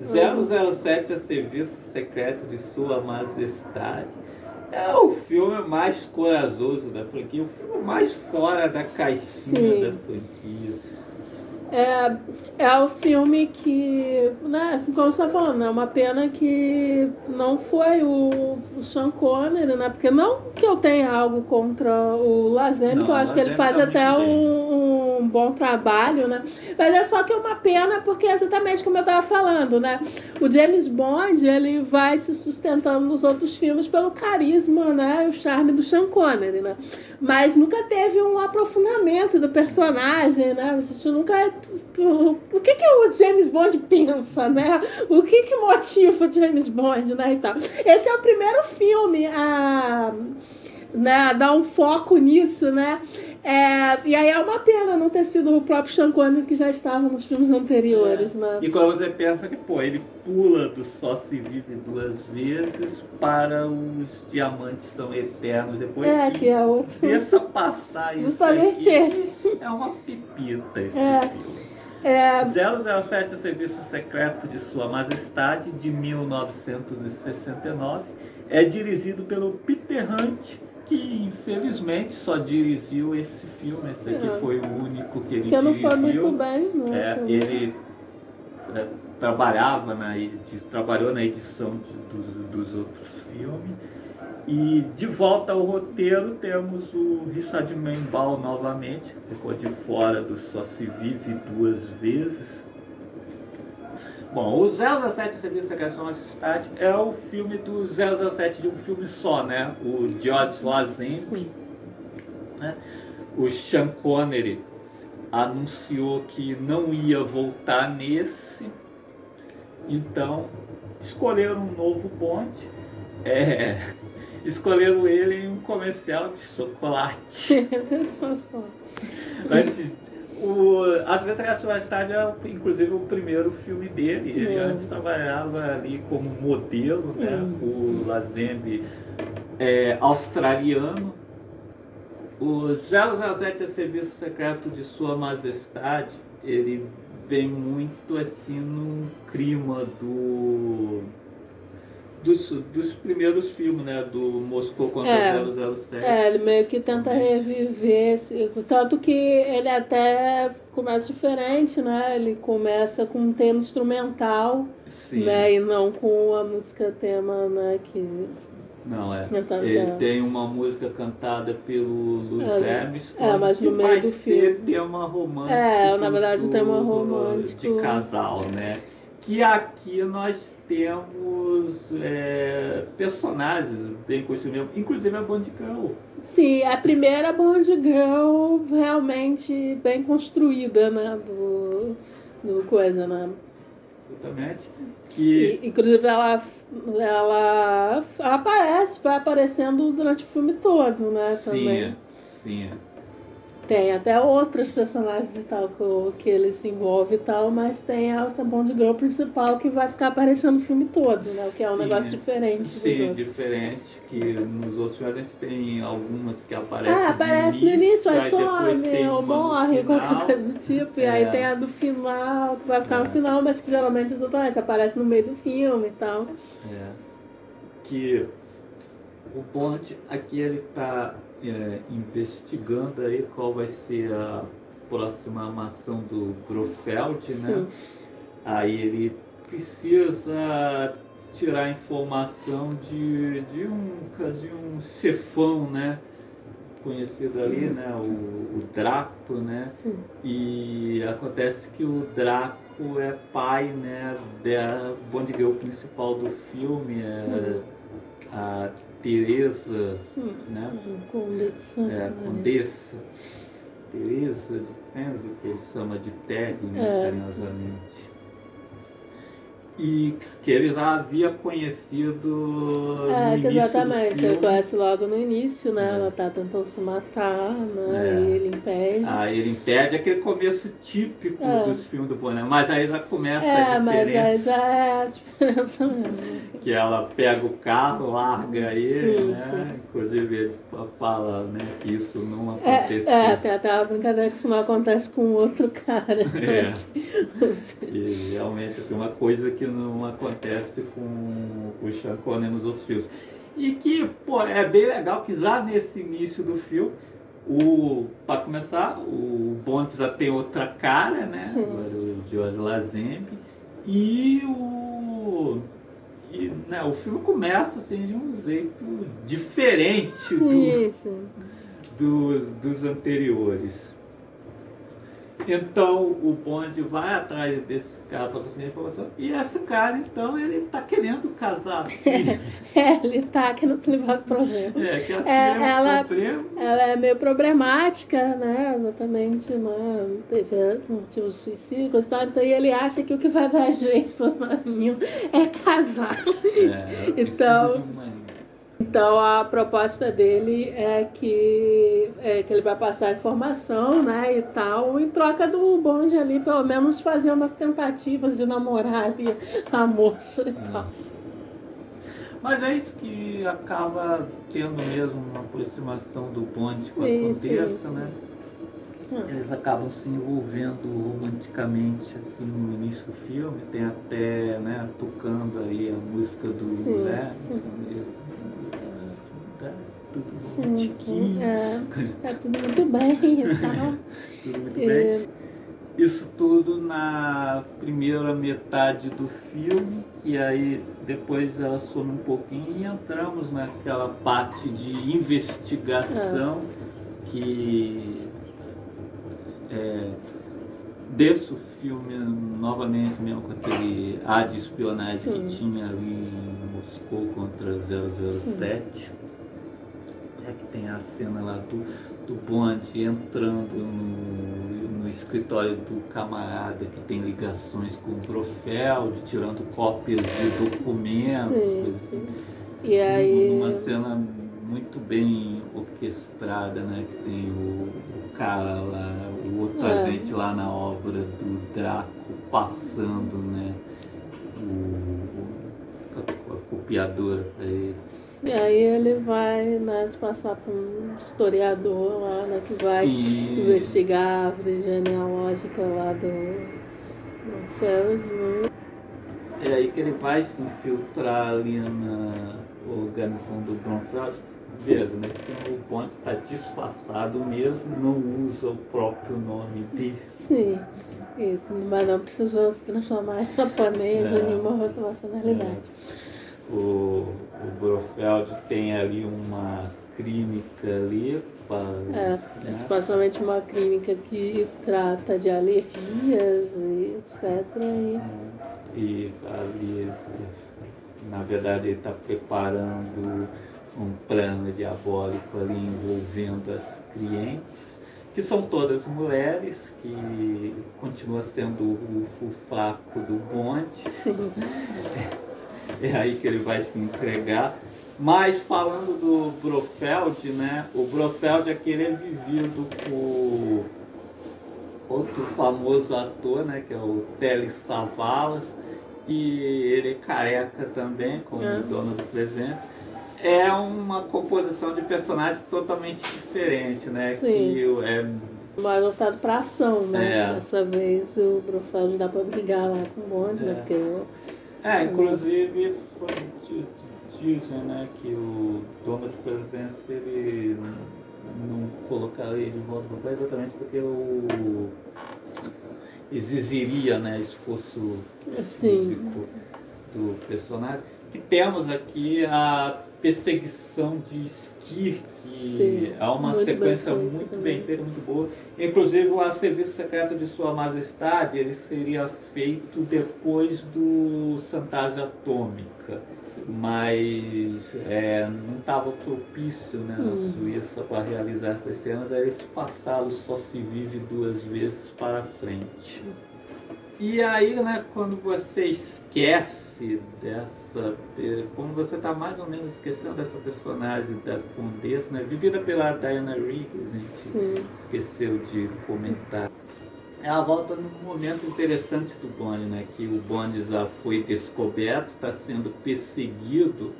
007 a serviço secreto de Sua Majestade é o filme mais corajoso da franquia, o filme mais fora da caixinha Sim. da franquia. É, é o filme que, né, como você tá falando, é uma pena que não foi o, o Sean Connery, né? Porque não que eu tenha algo contra o Lazenby, Não, que eu acho que ele faz tá até um, um bom trabalho, né? Mas é só que é uma pena porque é exatamente como eu tava falando, né? O James Bond, ele vai se sustentando nos outros filmes pelo carisma, né? O charme do Sean Connery, né? Mas nunca teve um aprofundamento do personagem, né? Você nunca. O, que, que o James Bond pensa, né? O que, que motiva o James Bond, né? E tal. Esse é o primeiro filme a né, dar um foco nisso, né? É, e aí é uma pena não ter sido o próprio Sean Connery que já estava nos filmes anteriores, né? E quando você pensa que, pô, ele pula do só se vive duas vezes para os diamantes são eternos depois É, que que é outro. desça passar isso Justamente aqui, esse. é uma pipita esse É. filme. É, 007 Serviço Secreto de Sua Majestade, de 1969, é dirigido pelo Peter Hunt, que infelizmente só dirigiu esse filme. Esse aqui É. foi o único que ele que não dirigiu. foi muito bem, né? É, também. ele é, trabalhava na trabalhou na edição de- dos, dos outros filmes. E de volta ao roteiro temos o Richard Membal novamente, ficou de fora do Só Se Vive Duas Vezes. Bom, o 007 Serviço Secreto Sua Majestade é o filme do 007 de um filme só, né? O George Lazenby, né? O Sean Connery anunciou que não ia voltar nesse, então escolheram um novo Bond, é, escolheram ele em um comercial de chocolate. Antes, o, As Vezes Majestade é inclusive o primeiro filme dele. Ele É. antes trabalhava ali como modelo, né? Hum. O Lazenby é australiano. O 007 a Serviço Secreto de Sua Majestade, ele vem muito assim no clima do dos, dos primeiros filmes, né? Do Moscou contra É. 007. É, ele meio que tenta reviver, esse- tanto que ele até começa diferente, né? Ele começa com um tema instrumental, Sim. né? E não com a música tema, né? Que Não, é. Então, Ele tá. tem uma música cantada pelo Louis É, Armstrong é, mas que meio vai do ser filme. tema romântico. É, na verdade, o tema do- romântico. De casal, né? Que aqui nós temos é, personagens bem construídos, inclusive a Bond Girl. Sim, a primeira Bond Girl realmente bem construída, né? Do, do coisa, né? Exatamente. Que E, inclusive ela, ela, ela aparece, vai aparecendo durante o filme todo, né? sim, Também. sim. Tem até outros personagens e tal que, que ele se envolve e tal, mas tem essa Bond Girl principal que vai ficar aparecendo o filme todo, né? O que é um Sim. negócio diferente. Sim, diferente, que nos outros filmes a gente tem algumas que aparecem Ah, aparece no início, aí some, ou no morre, qualquer coisa do tipo. E É. aí tem a do final, que vai ficar É. no final, mas que geralmente exatamente aparece no meio do filme e tal. É, que o Bond aqui ele está investigando aí qual vai ser a próxima armação do Brofeld, né? Sim. Aí ele precisa tirar informação de, de, um, de um chefão, né? Conhecido ali, né? O, o Draco, né? Sim. E acontece que o Draco é pai, né, da Bond Girl principal do filme, é Sim. a Teresa, Sim. né, Com é, Condessa. Teresa de Penzl, que ele chama de Terry, né, É. carinhosamente. E que ele já havia conhecido É, no exatamente. Ele conhece logo no início, né? É. Ela tá tentando se matar, né? É. E ele impede. Aí ele impede aquele começo típico É. dos filmes do Bonner, mas aí já começa é, a mas aí diferença. já é a diferença mesmo. que ela pega o carro, larga ele, Sim, né? sim. Inclusive ele fa- fala né, que isso não É, aconteceu. é, tem até uma brincadeira que isso não acontece com outro cara. É. E realmente assim, uma coisa que não acontece com o Sean Connery nos outros filmes. E que, pô, é bem legal que já nesse início do filme, o, para começar, o Bond já tem outra cara, né? Sim. Agora o George Lazenby. E o. E, né, o filme começa assim de um jeito diferente do, dos, dos anteriores. Então o Bond vai atrás desse cara para conseguir informação. E esse cara, então, ele tá querendo casar. É, ele tá querendo se livrar do problema. é, que a É, ela- problema. Ela é meio problemática, né? Exatamente, né? Teve motivos de suicídio, coisa e tal. Então ele acha que o que vai dar jeito ninho é casar. É, ela Então- Então a proposta dele é que, é que ele vai passar informação, né, e tal, em troca do bonde ali, pelo menos fazer umas tentativas de namorar ali a moça e tal. Mas é isso que acaba tendo mesmo uma aproximação do Bond com a Condessa, sim, né? Hum. Eles acabam se envolvendo romanticamente assim no início do filme, tem até, né, tocando aí a música do Sim, Zé. sim. Tá Tudo Sim, sim. É, é tudo muito bem e tal. tudo muito bem. Isso tudo na primeira metade do filme, que aí depois ela some um pouquinho e entramos naquela parte de investigação que é, desce o filme novamente mesmo com aquele ar de espionagem Sim. que tinha ali em Moscou contra 007. É que tem a cena lá do, do Bond entrando no, no escritório do camarada que tem ligações com o Brofeld, tirando cópias de documentos. Sim, sim. assim. E aí. Uma cena muito bem orquestrada, né? Que tem o, o cara lá, o outro É. agente lá na obra do Draco passando, né? O, a, a copiadora pra ele. E aí ele vai se passar por um historiador lá, né, que vai Sim. investigar a árvore genealógica lá do, do Ferris, né? É aí que ele vai se infiltrar ali na organização do Bromfeld. Beleza, filme o Bond está disfarçado mesmo, não usa o próprio nome dele. Sim. E, mas não precisou se transformar em japonês ou Não. nenhuma outra nacionalidade. O, o Brofeld tem ali uma clínica ali para. É, é supostamente uma clínica que trata de alergias e etc. E, E ali, na verdade, ele está preparando um plano diabólico ali envolvendo as clientes, que são todas mulheres, que continua sendo o, o fraco do bonde. sim. É aí que ele vai se entregar. Mas falando do Brofeld, né? O Brofeld é aquele é vivido por outro famoso ator, né? Que é o Telly Savalas. E ele é careca também, como É. dono do presença. É uma composição de personagens totalmente diferente, né? Sim. Que é Mais voltado pra ação, né? É. Dessa vez o Brofeld dá pra brigar lá com o bonde, né? É. Porque o- É, inclusive foi, di- dizem né, que o dono de presença ele não colocaria de volta país exatamente porque o exigiria né, esforço Sim. físico do personagem. que temos aqui a perseguição de que Sim, é uma muito sequência bem muito também. bem feita, muito boa. Inclusive o Serviço Secreto de Sua Majestade, ele seria feito depois do Fantasia Atômica, mas é, não estava propício né, na Hum. Suíça para realizar essas cenas, aí eles passaram Só Se Vive Duas Vezes para frente. E aí, né, quando você esquece dessa. eh, Quando você está mais ou menos esquecendo dessa personagem da Condessa, né, vivida pela Diana Rigg, a gente Sim. esqueceu de comentar. Ela volta num momento interessante do Bond, né? Que o Bond já foi descoberto, está sendo perseguido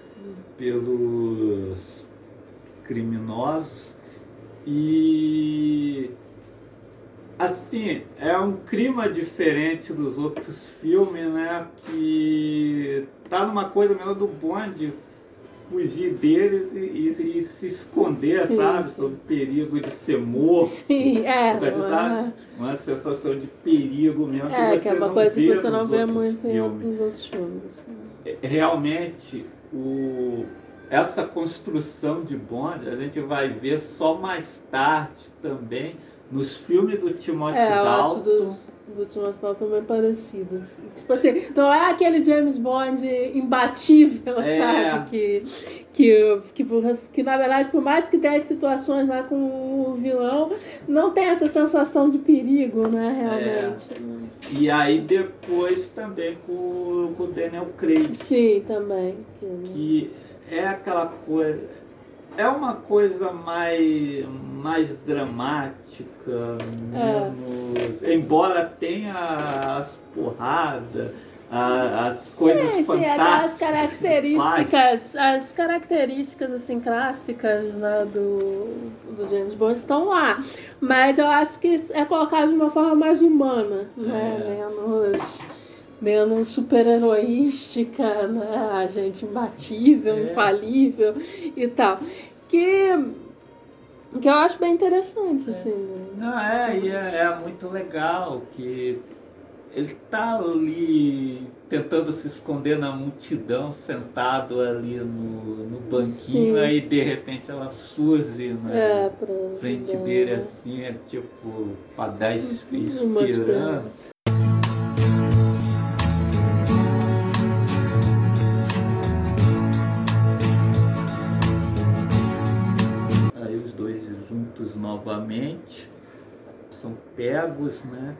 pelos criminosos e assim é um clima diferente dos outros filmes, né? Que tá numa coisa mesmo do Bond fugir deles e, e- e se esconder, Sim, sabe? sim. Sob o perigo de ser morto. Sim, é. Você sabe? Uma sensação de perigo mesmo. É, que, que é uma não coisa que você não vê muito em filmes. outros outros filmes. assim. Realmente, o, essa construção de Bond a gente vai ver só mais tarde também nos filmes do Timothy É, Dalton. dos, do Timothy Dalton bem parecidos. Tipo assim, não é aquele James Bond imbatível, É. sabe? Que, que, que, que, na verdade, por mais que tenha situações lá com o vilão, não tem essa sensação de perigo, né, realmente. E aí depois também com, com o Daniel Craig. Sim, também. Que é aquela coisa. É uma coisa mais, mais dramática, É. menos. Embora tenha as porradas, as coisas Sim, sim, é das fantásticas. que características, as características assim clássicas né, do, do James Bond estão lá. Mas eu acho que é colocado de uma forma mais humana, né? É. Menos, menos super-heroística, né? A gente imbatível, É. infalível e tal. Que, que eu acho bem interessante, assim. né? Não, é, e é, é muito legal que ele tá ali tentando se esconder na multidão, sentado ali no, no banquinho, Sim, aí sim. de repente ela surge na É, frente dele né? assim, é tipo, para dar esperança. Novamente são pegos, né?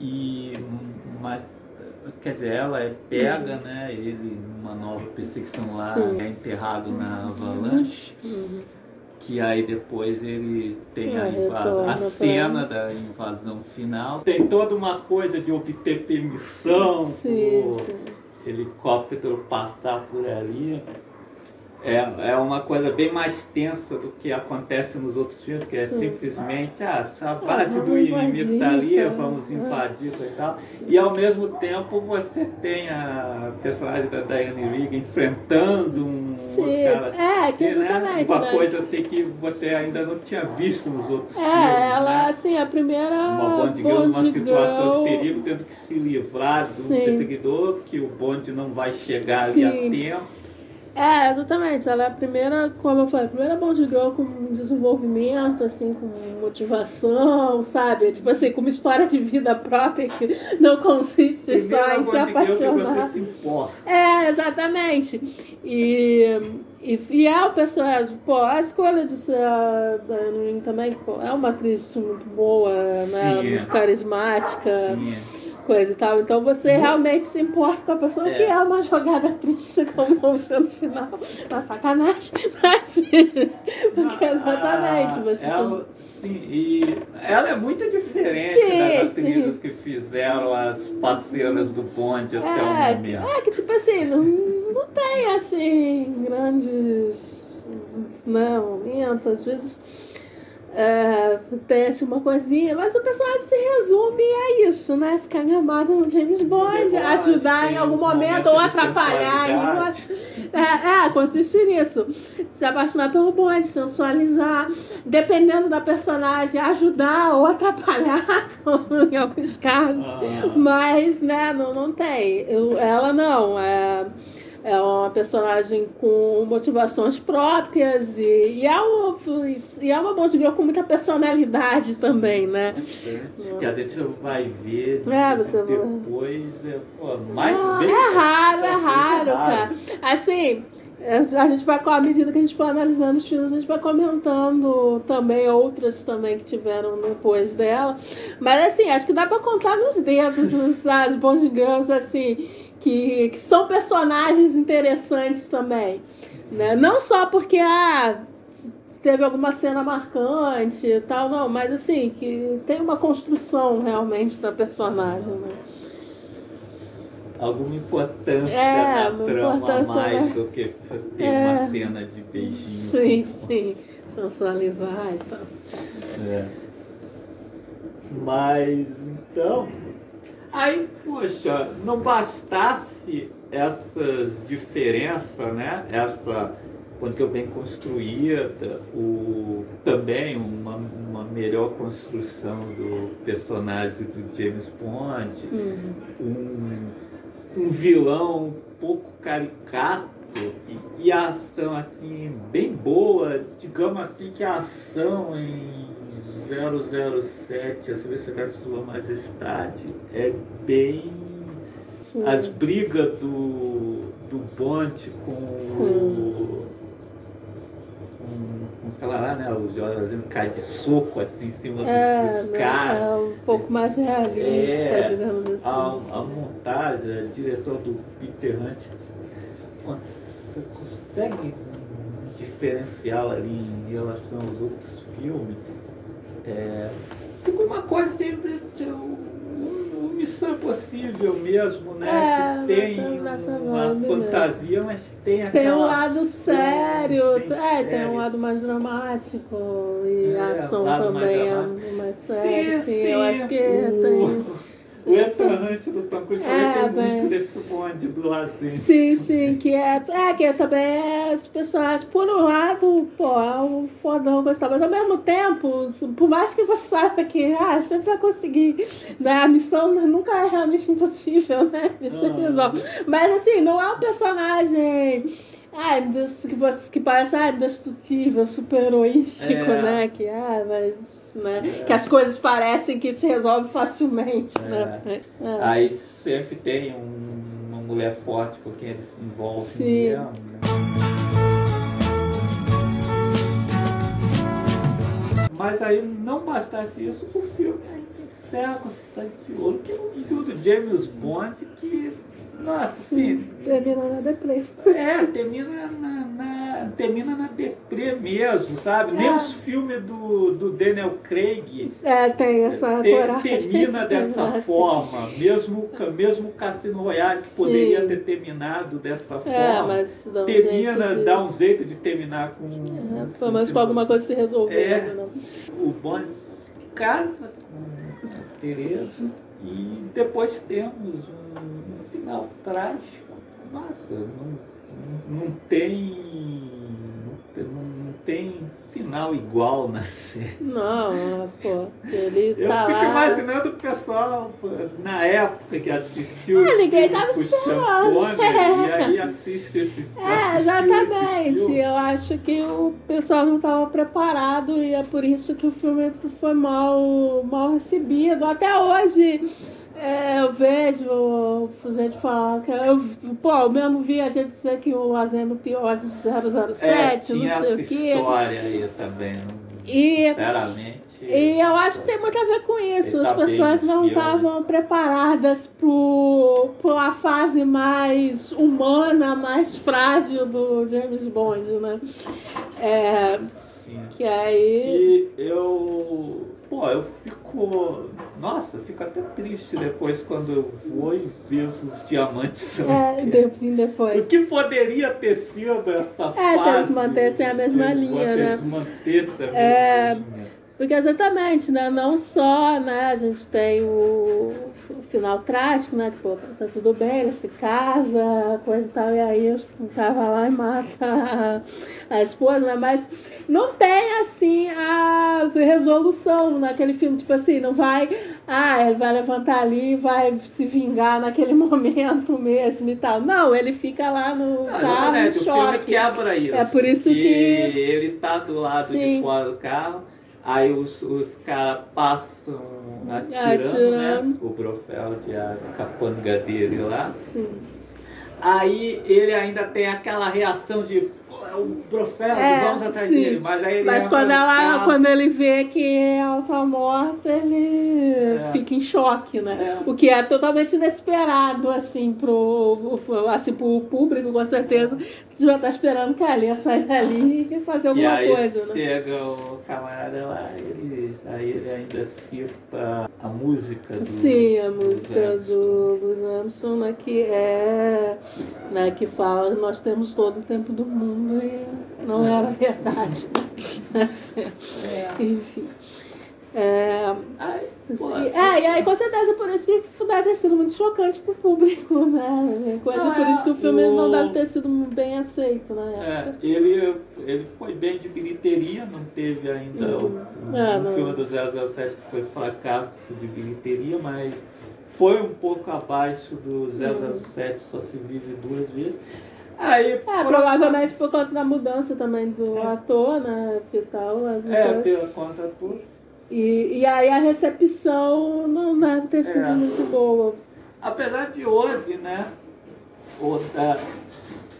E uma, quer dizer, ela é pega, né? Ele numa nova perseguição lá, Sim. é enterrado na avalanche. Uhum. Que aí depois ele tem a, É, invasão, a cena da invasão final. Tem toda uma coisa de obter permissão Sim, sim. helicóptero passar por ali. É, é uma coisa bem mais tensa do que acontece nos outros filmes, que é Sim. simplesmente ah, a base vamos do inimigo está ali, invadir, vamos é. invadir e tal. E ao mesmo tempo você tem a personagem da Diane Rigg enfrentando um Sim, cara. é, que né? Uma né? coisa assim que você ainda não tinha visto nos outros É, filmes. ela, né? assim, a primeira. Uma Bond Girl numa situação de perigo, tendo que se livrar de um Sim. perseguidor, que o Bond não vai chegar ali a tempo. É, exatamente. Ela é a primeira, como eu falei, a primeira Bond Girl com desenvolvimento, assim, com motivação, sabe? Tipo assim, com uma história de vida própria que não consiste só Primeira em se Girl que você apaixonar. se importa. É, exatamente. E, e, e é o personagem, pô, a escolha de ser a Rigg também, pô, é uma atriz muito boa, né? Sim. Muito carismática. Sim. Coisa e tal. Então você realmente se importa com a pessoa É. que é uma jogada triste, como vi no final. Uma sacanagem. Mas, porque exatamente, Ah, você ela, sim, e ela é muito diferente Sim, das atrizes que fizeram as parceiras do Bond até o é, momento. é que tipo assim, não, não tem assim grandes né, momentos, às vezes tem assim, uma coisinha, mas o personagem se resume a isso, né? Ficar amado no James Bond, ajudar em algum momento momentos ou atrapalhar. em. É, é, consiste nisso. Se apaixonar pelo Bond, sensualizar, dependendo da personagem, ajudar ou atrapalhar em alguns casos. Ah. Mas, né, não, não tem. Eu- ela não. É... é uma personagem com motivações próprias e, e, é, uma, e é uma Bond Girl com muita personalidade também, né? Que a gente vai ver É, você vai- depois, é, pô, mais Não, bem é raro, é pra frente raro, cara. Assim, a gente vai, à medida que a gente for analisando os filmes, a gente vai comentando também outras também que tiveram depois dela. Mas assim, acho que dá pra contar nos dedos os- as Bond Girls, assim, que, que são personagens interessantes também. Né? Não só porque ah, teve alguma cena marcante e tal, não, mas assim, que tem uma construção realmente da personagem, né? Alguma importância É, na trama importância, mais né? do que ter É. uma cena de beijinho. Sim, sim. Sensualizar e tal. É. Mas então. Aí, poxa, não bastasse essas diferenças, né? Essa quanto bem construída, o, também uma, uma melhor construção do personagem do James Bond, Uhum. um, um vilão um pouco caricato e, e a ação assim bem boa, digamos assim que a ação em 007, a Serviço da Sua Majestade, é bem Sim. as brigas do, do Bond com o com, com lá, né, o Jorge cai de soco assim em cima É, dos, dos né, caras. é um pouco mais realista, É, digamos assim. a, a montagem, a direção do Peter Hunt cons- consegue diferenciá-la ali em relação aos outros filmes. É, ficou uma coisa sempre um, Missão Impossível mesmo, né? É, que tem nessa- nessa uma fantasia, mas tem Tem aquela um lado ação sério, bem é, tem séria. um lado mais dramático e É, a ação lado mais também é mais séria. Sim, Sim, sim. eu acho que o, tem. O Eternante do Tom Cruise É, também tem bem. muito desse bonde do lazinho. Sim, sim, que é, é que também é os personagens, por um lado, pô, é um fodão gostar, mas ao mesmo tempo, por mais que você saiba que ah, sempre vai conseguir, né, a missão nunca é realmente impossível, né, isso Ah. resolve. Mas assim, não é um personagem, ai, meu Deus, que, que parece, ah, indestrutível, super heroístico, É. né, que, ah, mas, né, que as coisas parecem que se resolvem facilmente, né. É. Aí sempre tem um- uma mulher forte com quem ele se envolve Sim. mesmo. né? Mas aí não bastasse isso, o filme ainda encerra com sangue de ouro, que é um filme do James Bond que, nossa, assim, Termina na deprê. é, termina na, na- termina na deprê mesmo, sabe? Nem É. os filmes do, do Daniel Craig É, tem essa te- coragem. termina dessa Assim. forma, mesmo, mesmo o Cassino Royale que poderia Sim. ter terminado dessa É, forma, mas dá um termina, de- dá um jeito de terminar com, É, pelo menos com alguma coisa se resolvendo, É. né? o Bond se casa com a Teresa e depois temos um, um final trágico. Nossa, não, não, tem. Não, não tem final igual na série. Não, pô, ele Eu tá fico lá. imaginando o pessoal na época que assistiu Ah, ninguém tava esperando. Champone, e aí assiste esse É, exatamente. Eu acho que o pessoal não estava preparado e é por isso que o filme foi mal, mal recebido. Até hoje é, eu vejo gente falar que eu, pô, eu mesmo vi a gente dizer que o Azeno pior de 007, É, não tinha sei essa o quê. história aí também. não- E Sinceramente. E eu acho que tem muito a ver com isso. Ele As tá pessoas não estavam preparadas para uma fase mais humana, mais frágil do James Bond, né? É, Sim. que aí. E eu. Pô, eu fico. Nossa, eu fico até triste depois quando eu vou e vejo os diamantes. É, solteiros. de- depois. O que poderia ter sido essa É, se fase? eles mantessem a mesma linha, né? mantessem a mesma É, linha. Porque exatamente, né? Não só, né, a gente tem o final trágico, né? Tipo, tá tudo bem, ele se casa, coisa e tal, e aí o cara vai lá e mata a, a esposa, né? Mas não tem assim a resolução naquele filme, tipo assim, não vai, ah, ele vai levantar ali e vai se vingar naquele momento mesmo e tal. Não, ele fica lá no Não, carro em exatamente, o filme choque. quebra isso. É por isso que- ele tá do lado Sim. de fora do carro, aí os, os caras passam atirando, Atirando. né? O Brofeld e a capanga dele lá. Sim. Aí ele ainda tem aquela reação de "Pô, é o Brofeld, É, vamos atrás sim. dele. Mas aí ele Mas quando, ela, carro, quando ele vê que ela tá morta, ele É. fica em choque, né? É. O que é totalmente inesperado, assim, pro, assim, pro público, com certeza. Você já tá esperando que a Alia saia dali e fazer E alguma aí coisa, né? chega o camarada lá, ele, aí ele ainda cita a música do. Sim, a música do Louis Armstrong, né, que é, né, que fala que nós temos todo o tempo do mundo e não era verdade. Enfim. É, e, é, e aí com certeza por isso que deve ter sido muito chocante pro público, né? Coisa Não, por é, isso que o filme o- não deve ter sido bem aceito na É, ele, ele foi bem de bilheteria, não teve ainda o, o, É, o não. filme do 007 que foi fracasso de bilheteria, mas foi um pouco abaixo do 007 Só Se Vive Duas Vezes. Aí, É, por- provavelmente por conta da mudança também do ator, né? Que tal, É, pela conta. E, e aí a recepção não deve ter sido É. muito boa. Apesar de hoje, né, da-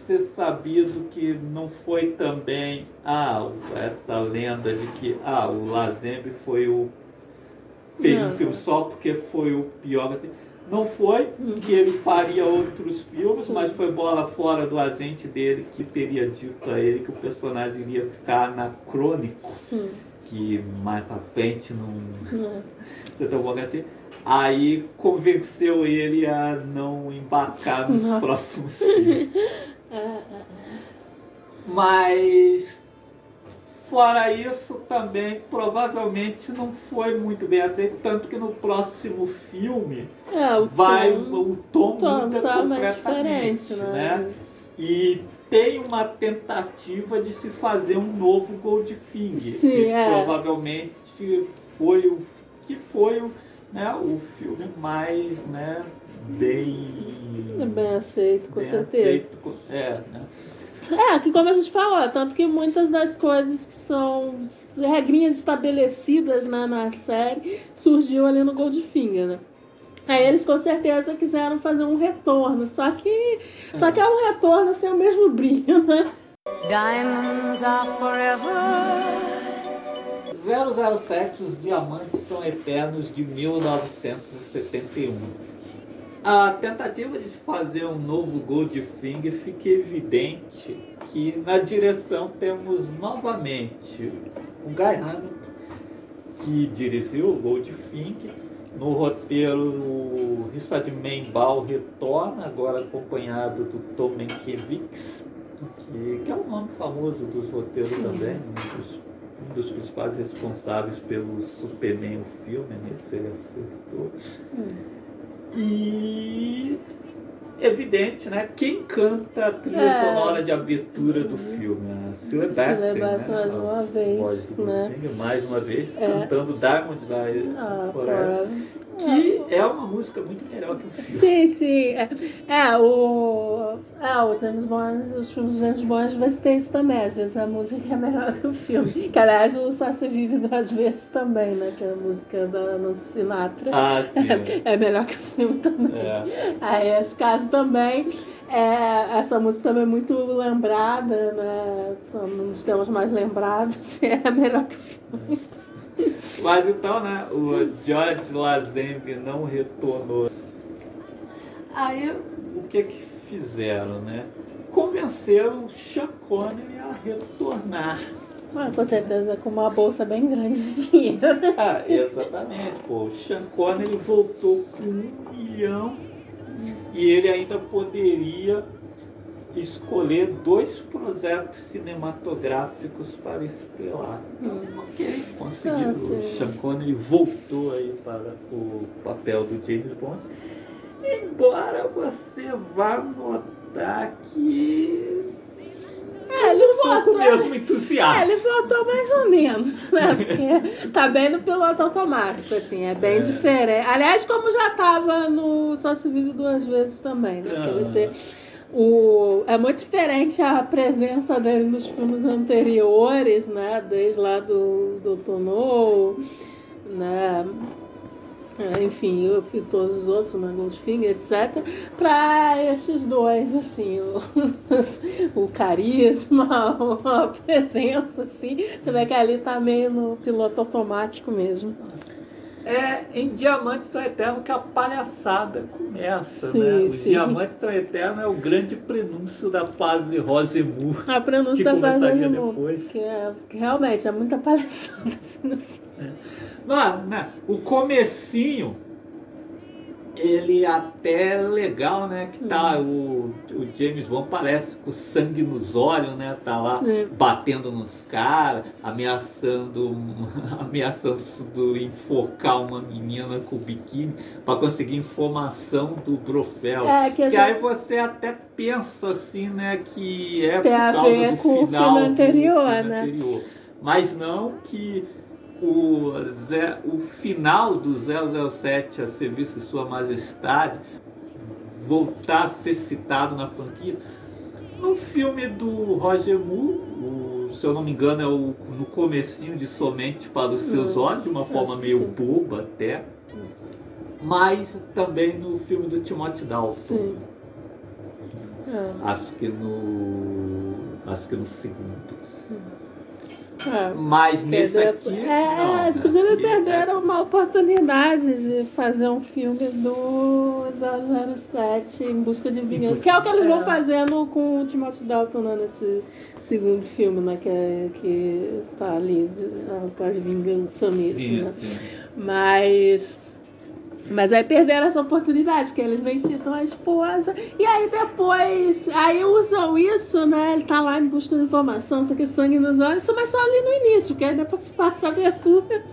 ser sabido que não foi também ah, essa lenda de que ah, o Lazembe foi o fez Não. um filme só porque foi o pior assim. Não foi, Uhum. que ele faria outros filmes, Sim. mas foi bola fora do agente dele que teria dito a ele que o personagem iria ficar anacrônico, Hum, que mais pra frente não, né? você tá bom assim? Aí convenceu ele a não embarcar nos Nossa. próximos filmes. É, é. Mas fora isso também provavelmente não foi muito bem aceito, tanto que no próximo filme É, o vai tom, o tom tom muda totalmente completamente, né? né? E tem uma tentativa de se fazer um novo Goldfinger, Sim, que é. provavelmente foi o que foi o, né, o filme mais né, bem, bem aceito, com bem certeza. aceito. É, né? É, que como a gente falou, tanto que muitas das coisas que são regrinhas estabelecidas né, na série surgiu ali no Goldfinger, né? Aí eles com certeza quiseram fazer um retorno, só que, só que é um retorno sem o mesmo brilho, né? Diamonds are forever. 007 Os Diamantes São Eternos de 1971. A tentativa de fazer um novo Goldfinger fica evidente que na direção temos novamente o Guy Hamilton, que dirigiu o Goldfinger. No roteiro, o Richard Membal retorna, agora acompanhado do Tom Mankiewicz, que, que é um nome famoso dos roteiros também, um dos um dos principais responsáveis pelo Superman, o filme, nesse ele acertou. E evidente, né? Quem canta a trilha É. sonora de abertura do filme? A Cilla Bassett, né? mais uma vez, né? Mais uma vez, É. cantando Diamonds Are Ah, forever. Que é uma música muito melhor que o filme. Sim, sim. É, é, o. É, o James Bond, os filmes do James Bond às vezes tem isso também. Às vezes a música é melhor que o filme. Que aliás o Só Se Vive duas vezes também, né? Que é a música da Nancy Sinatra. Ah, sim. É melhor que o filme também. É. Aí esse caso também. É, essa música também é muito lembrada, né? Um dos temas mais lembrados. É melhor que o filme. Mas então, né, o George Lazenby não retornou. Aí, o que que fizeram, né? Convenceram o Sean Connery a retornar. Mas com certeza com uma bolsa bem grande de dinheiro. Ah, exatamente, pô. O Sean Connery voltou com um milhão e ele ainda poderia escolher dois projetos cinematográficos para estrelar. Então, ok, conseguiu. Ah, o. Sean Connery voltou aí para o papel do James Bond. Embora você vá notar que É, ele voltou. mesmo É, entusiasmo. ele voltou mais ou menos, né? Porque tá bem no piloto automático, assim, é bem É. diferente. Aliás, como já tava no Só Se Vive Duas Vezes também, né? Porque Ah. você. O, é muito diferente a presença dele nos filmes anteriores, né? Desde lá do Dr. No, né? Enfim, eu e todos os outros, né? Goldfinger, etc. Para esses dois, assim, o, o carisma, a presença, assim. Você vê que ali tá meio no piloto automático mesmo. É em Diamantes São Eterno que a palhaçada começa, Sim, né? O sim. Diamantes São Eterno é o grande prenúncio da fase Rosemur. A pronúncia Que da mundo, depois. Que, é, realmente é muita palhaçada. Assim, no filme. Não, né? O comecinho, ele até é legal, né? Que tá o, o James Bond parece com sangue nos olhos, né? Tá lá Sim. batendo nos caras, ameaçando, ameaçando enforcar uma menina com biquíni para conseguir informação do Brofel. É, que, Que aí você até pensa assim, né, que é Tem por causa do final filme anterior, do filme né? anterior. Mas não que o, Zé- o final do 007 a serviço de Sua Majestade voltar a ser citado na franquia. No filme do Roger Moore, o- se eu não me engano, é o, no comecinho de Somente para os Seus Hum, Olhos, de uma forma meio sim. boba até. Mas também no filme do Timothy Dalton. Sim. É, Acho que no. Acho que no segundo. É. Mas nesse aqui. É, não, é, inclusive aqui é- perderam uma oportunidade de fazer um filme do 007 em busca de vingança. busca- Que é o que eles vão é. fazendo com o Timothy Dalton né, nesse segundo filme, né? Que, é, que tá ali de, atrás de vingança mesmo. Sim, né? sim. Mas. Mas aí perderam essa oportunidade, porque eles nem citam a esposa. E aí depois, aí usam isso, né? Ele tá lá em busca de informação, só que sangue nos olhos, mas só ali no início, porque aí depois passa a abertura,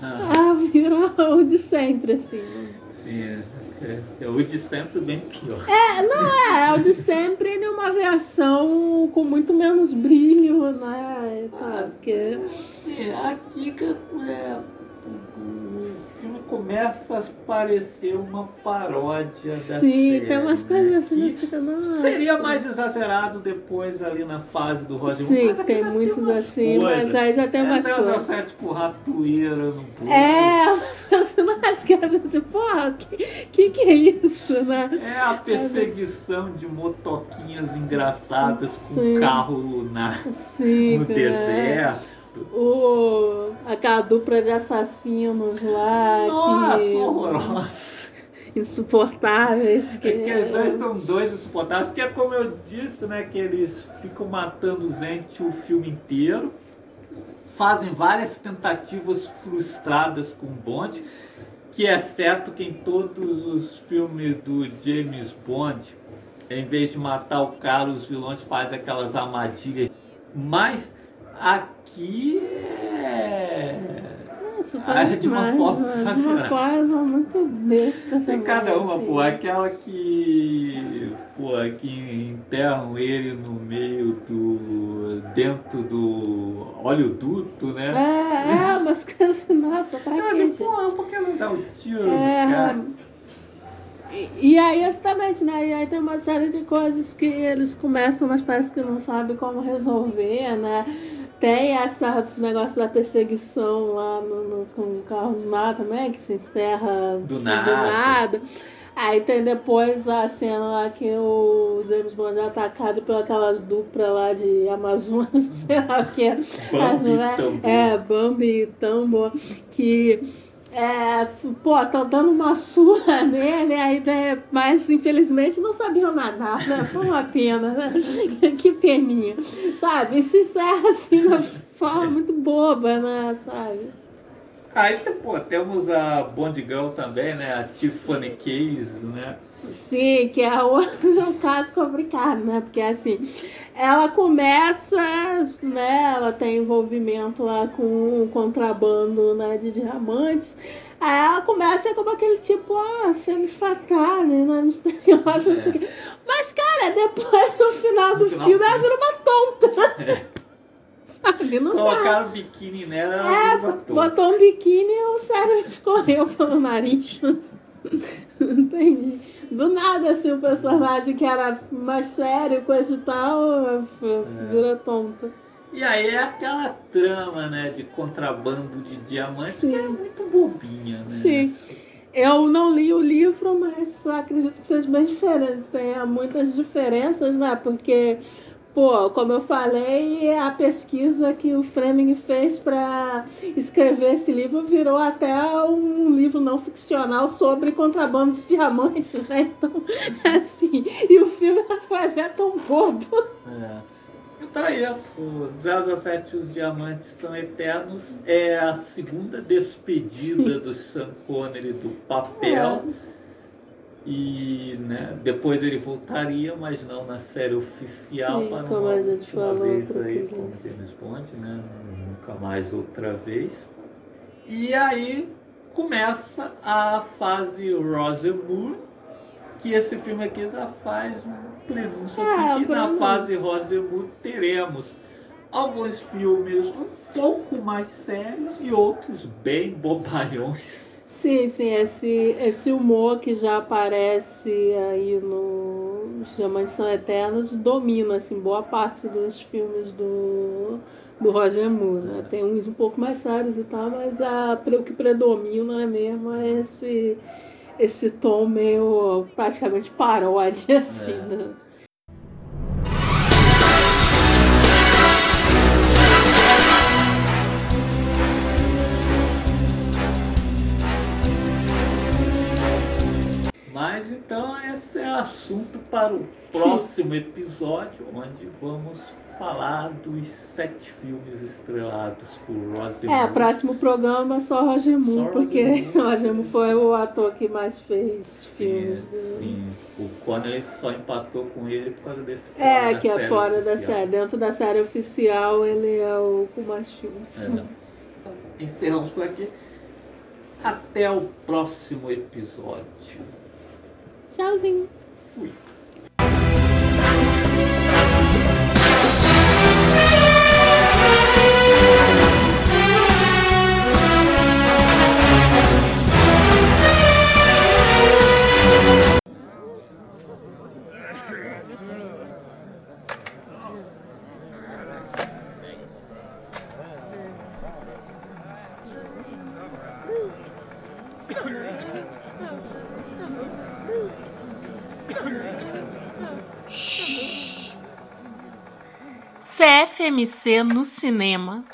Ah, ah, vira o de sempre, assim. né? sim. É, é o de sempre bem pior. É, não é, é o de sempre em uma versão com muito menos brilho, né? E tal, porque... Sim, aqui que é, começa a parecer uma paródia da Sim, série. tem umas né? coisas assim, Que fica, nossa. Seria mais exagerado depois ali na fase do Roger Sim, mas tem muitos umas assim, mas coisas. aí já tem umas é, coisas. 007 com ratoeira no bolso. É, personagens que a gente, porra, que, que que é isso, né? É a perseguição de motoquinhas engraçadas com Sim. carro na, Sim, no cara. deserto. O, aquela dupla de assassinos lá, Nossa, que, horrorosa. insuportáveis. Que, É que os dois são dois insuportáveis, porque é como eu disse, né, que eles ficam matando gente o filme inteiro, fazem várias tentativas frustradas com Bond, que é certo que em todos os filmes do James Bond, em vez de matar o cara, os vilões fazem aquelas armadilhas. Mas aqui é. Nossa, Ah, de uma demais, forma mano, De uma exagerada. forma muito besta Tem cada uma, assim. pô. Aquela que. Pô, que enterram ele no meio do. dentro do oleoduto, né? É, é, umas coisas, nossa, pra quê, assim, pô, por que não dá o tiro É, no cara? E, e aí, exatamente, né? E aí tem uma série de coisas que eles começam, mas parece que não sabem como resolver, né? Tem essa negócio da perseguição lá no, no- com o carro lá também, que se encerra Do nada. nada. Aí tem depois a cena lá que o James Bond é atacado por aquelas duplas lá de Amazonas, sei lá o que é. Bambi As Tambor. É, Bambi e Tambor, que é, pô, tá dando uma surra nele, aí, né, mas infelizmente não sabiam nadar, né? Foi uma pena, né? Que peninha, sabe? E se encerra assim de uma forma muito boba, né? Sabe? Aí, pô, temos a Bond Girl também, né? A Tiffany Case, né? Sim, que é o, o caso complicado, né? Porque assim, ela começa, né? Ela tem envolvimento lá com o contrabando né, de diamantes. Aí ela começa como aquele tipo, ah, femme fatale, né? Misteriosa, não sei o quê. Mas, cara, depois no final do No final filme ela vira uma tonta. Sabe? Não dá. Colocaram biquíni nela, ela É, toda. botou um biquíni e o cérebro escorreu pelo nariz. Entendi. Do nada, assim, o personagem que era mais sério, coisa e tal, vira tonta. E aí é aquela trama, né, de contrabando de diamantes Sim. que é muito bobinha, né? Sim. Eu não li o livro, mas acredito que seja bem diferente. Tem muitas diferenças, né? Porque, pô, como eu falei, a pesquisa que o Fleming fez para escrever esse livro virou até um livro não ficcional sobre contrabando de diamantes, né? Então, assim, e o filme é tão bobo. É. Então é isso, 007 Os Diamantes São Eternos é a segunda despedida do Sean Connery do papel. E né, depois ele voltaria, mas não na série oficial, Sim, para uma a gente última falou vez aí dia. como James Bond, né? Nunca mais outra vez. E aí começa a fase Roger Moore, que esse filme aqui já faz um prenúncio É, assim, que na fase Roger Moore teremos alguns filmes um pouco mais sérios e outros bem bobalhões. Sim, sim, esse, esse humor que já aparece aí no Os Diamantes São Eternos domina, assim, boa parte dos filmes do, do Roger Moore, né? Tem uns um pouco mais sérios e tal, mas a, o que predomina mesmo é esse, esse tom meio praticamente paródia, assim, É. né? Mas então esse é assunto para o próximo episódio, onde vamos falar dos sete filmes estrelados por Roger É, Moore. próximo programa é só Roger Moore, porque Roger Moore. Foi o ator que mais fez Sim, filmes. do- sim. O Connery só empatou com ele por causa desse É, da que é fora da oficial. série. Dentro da série oficial, ele é o com mais filmes. É. Encerramos por aqui. Até o próximo episódio. Tchauzinho. Fui. CFMC no cinema.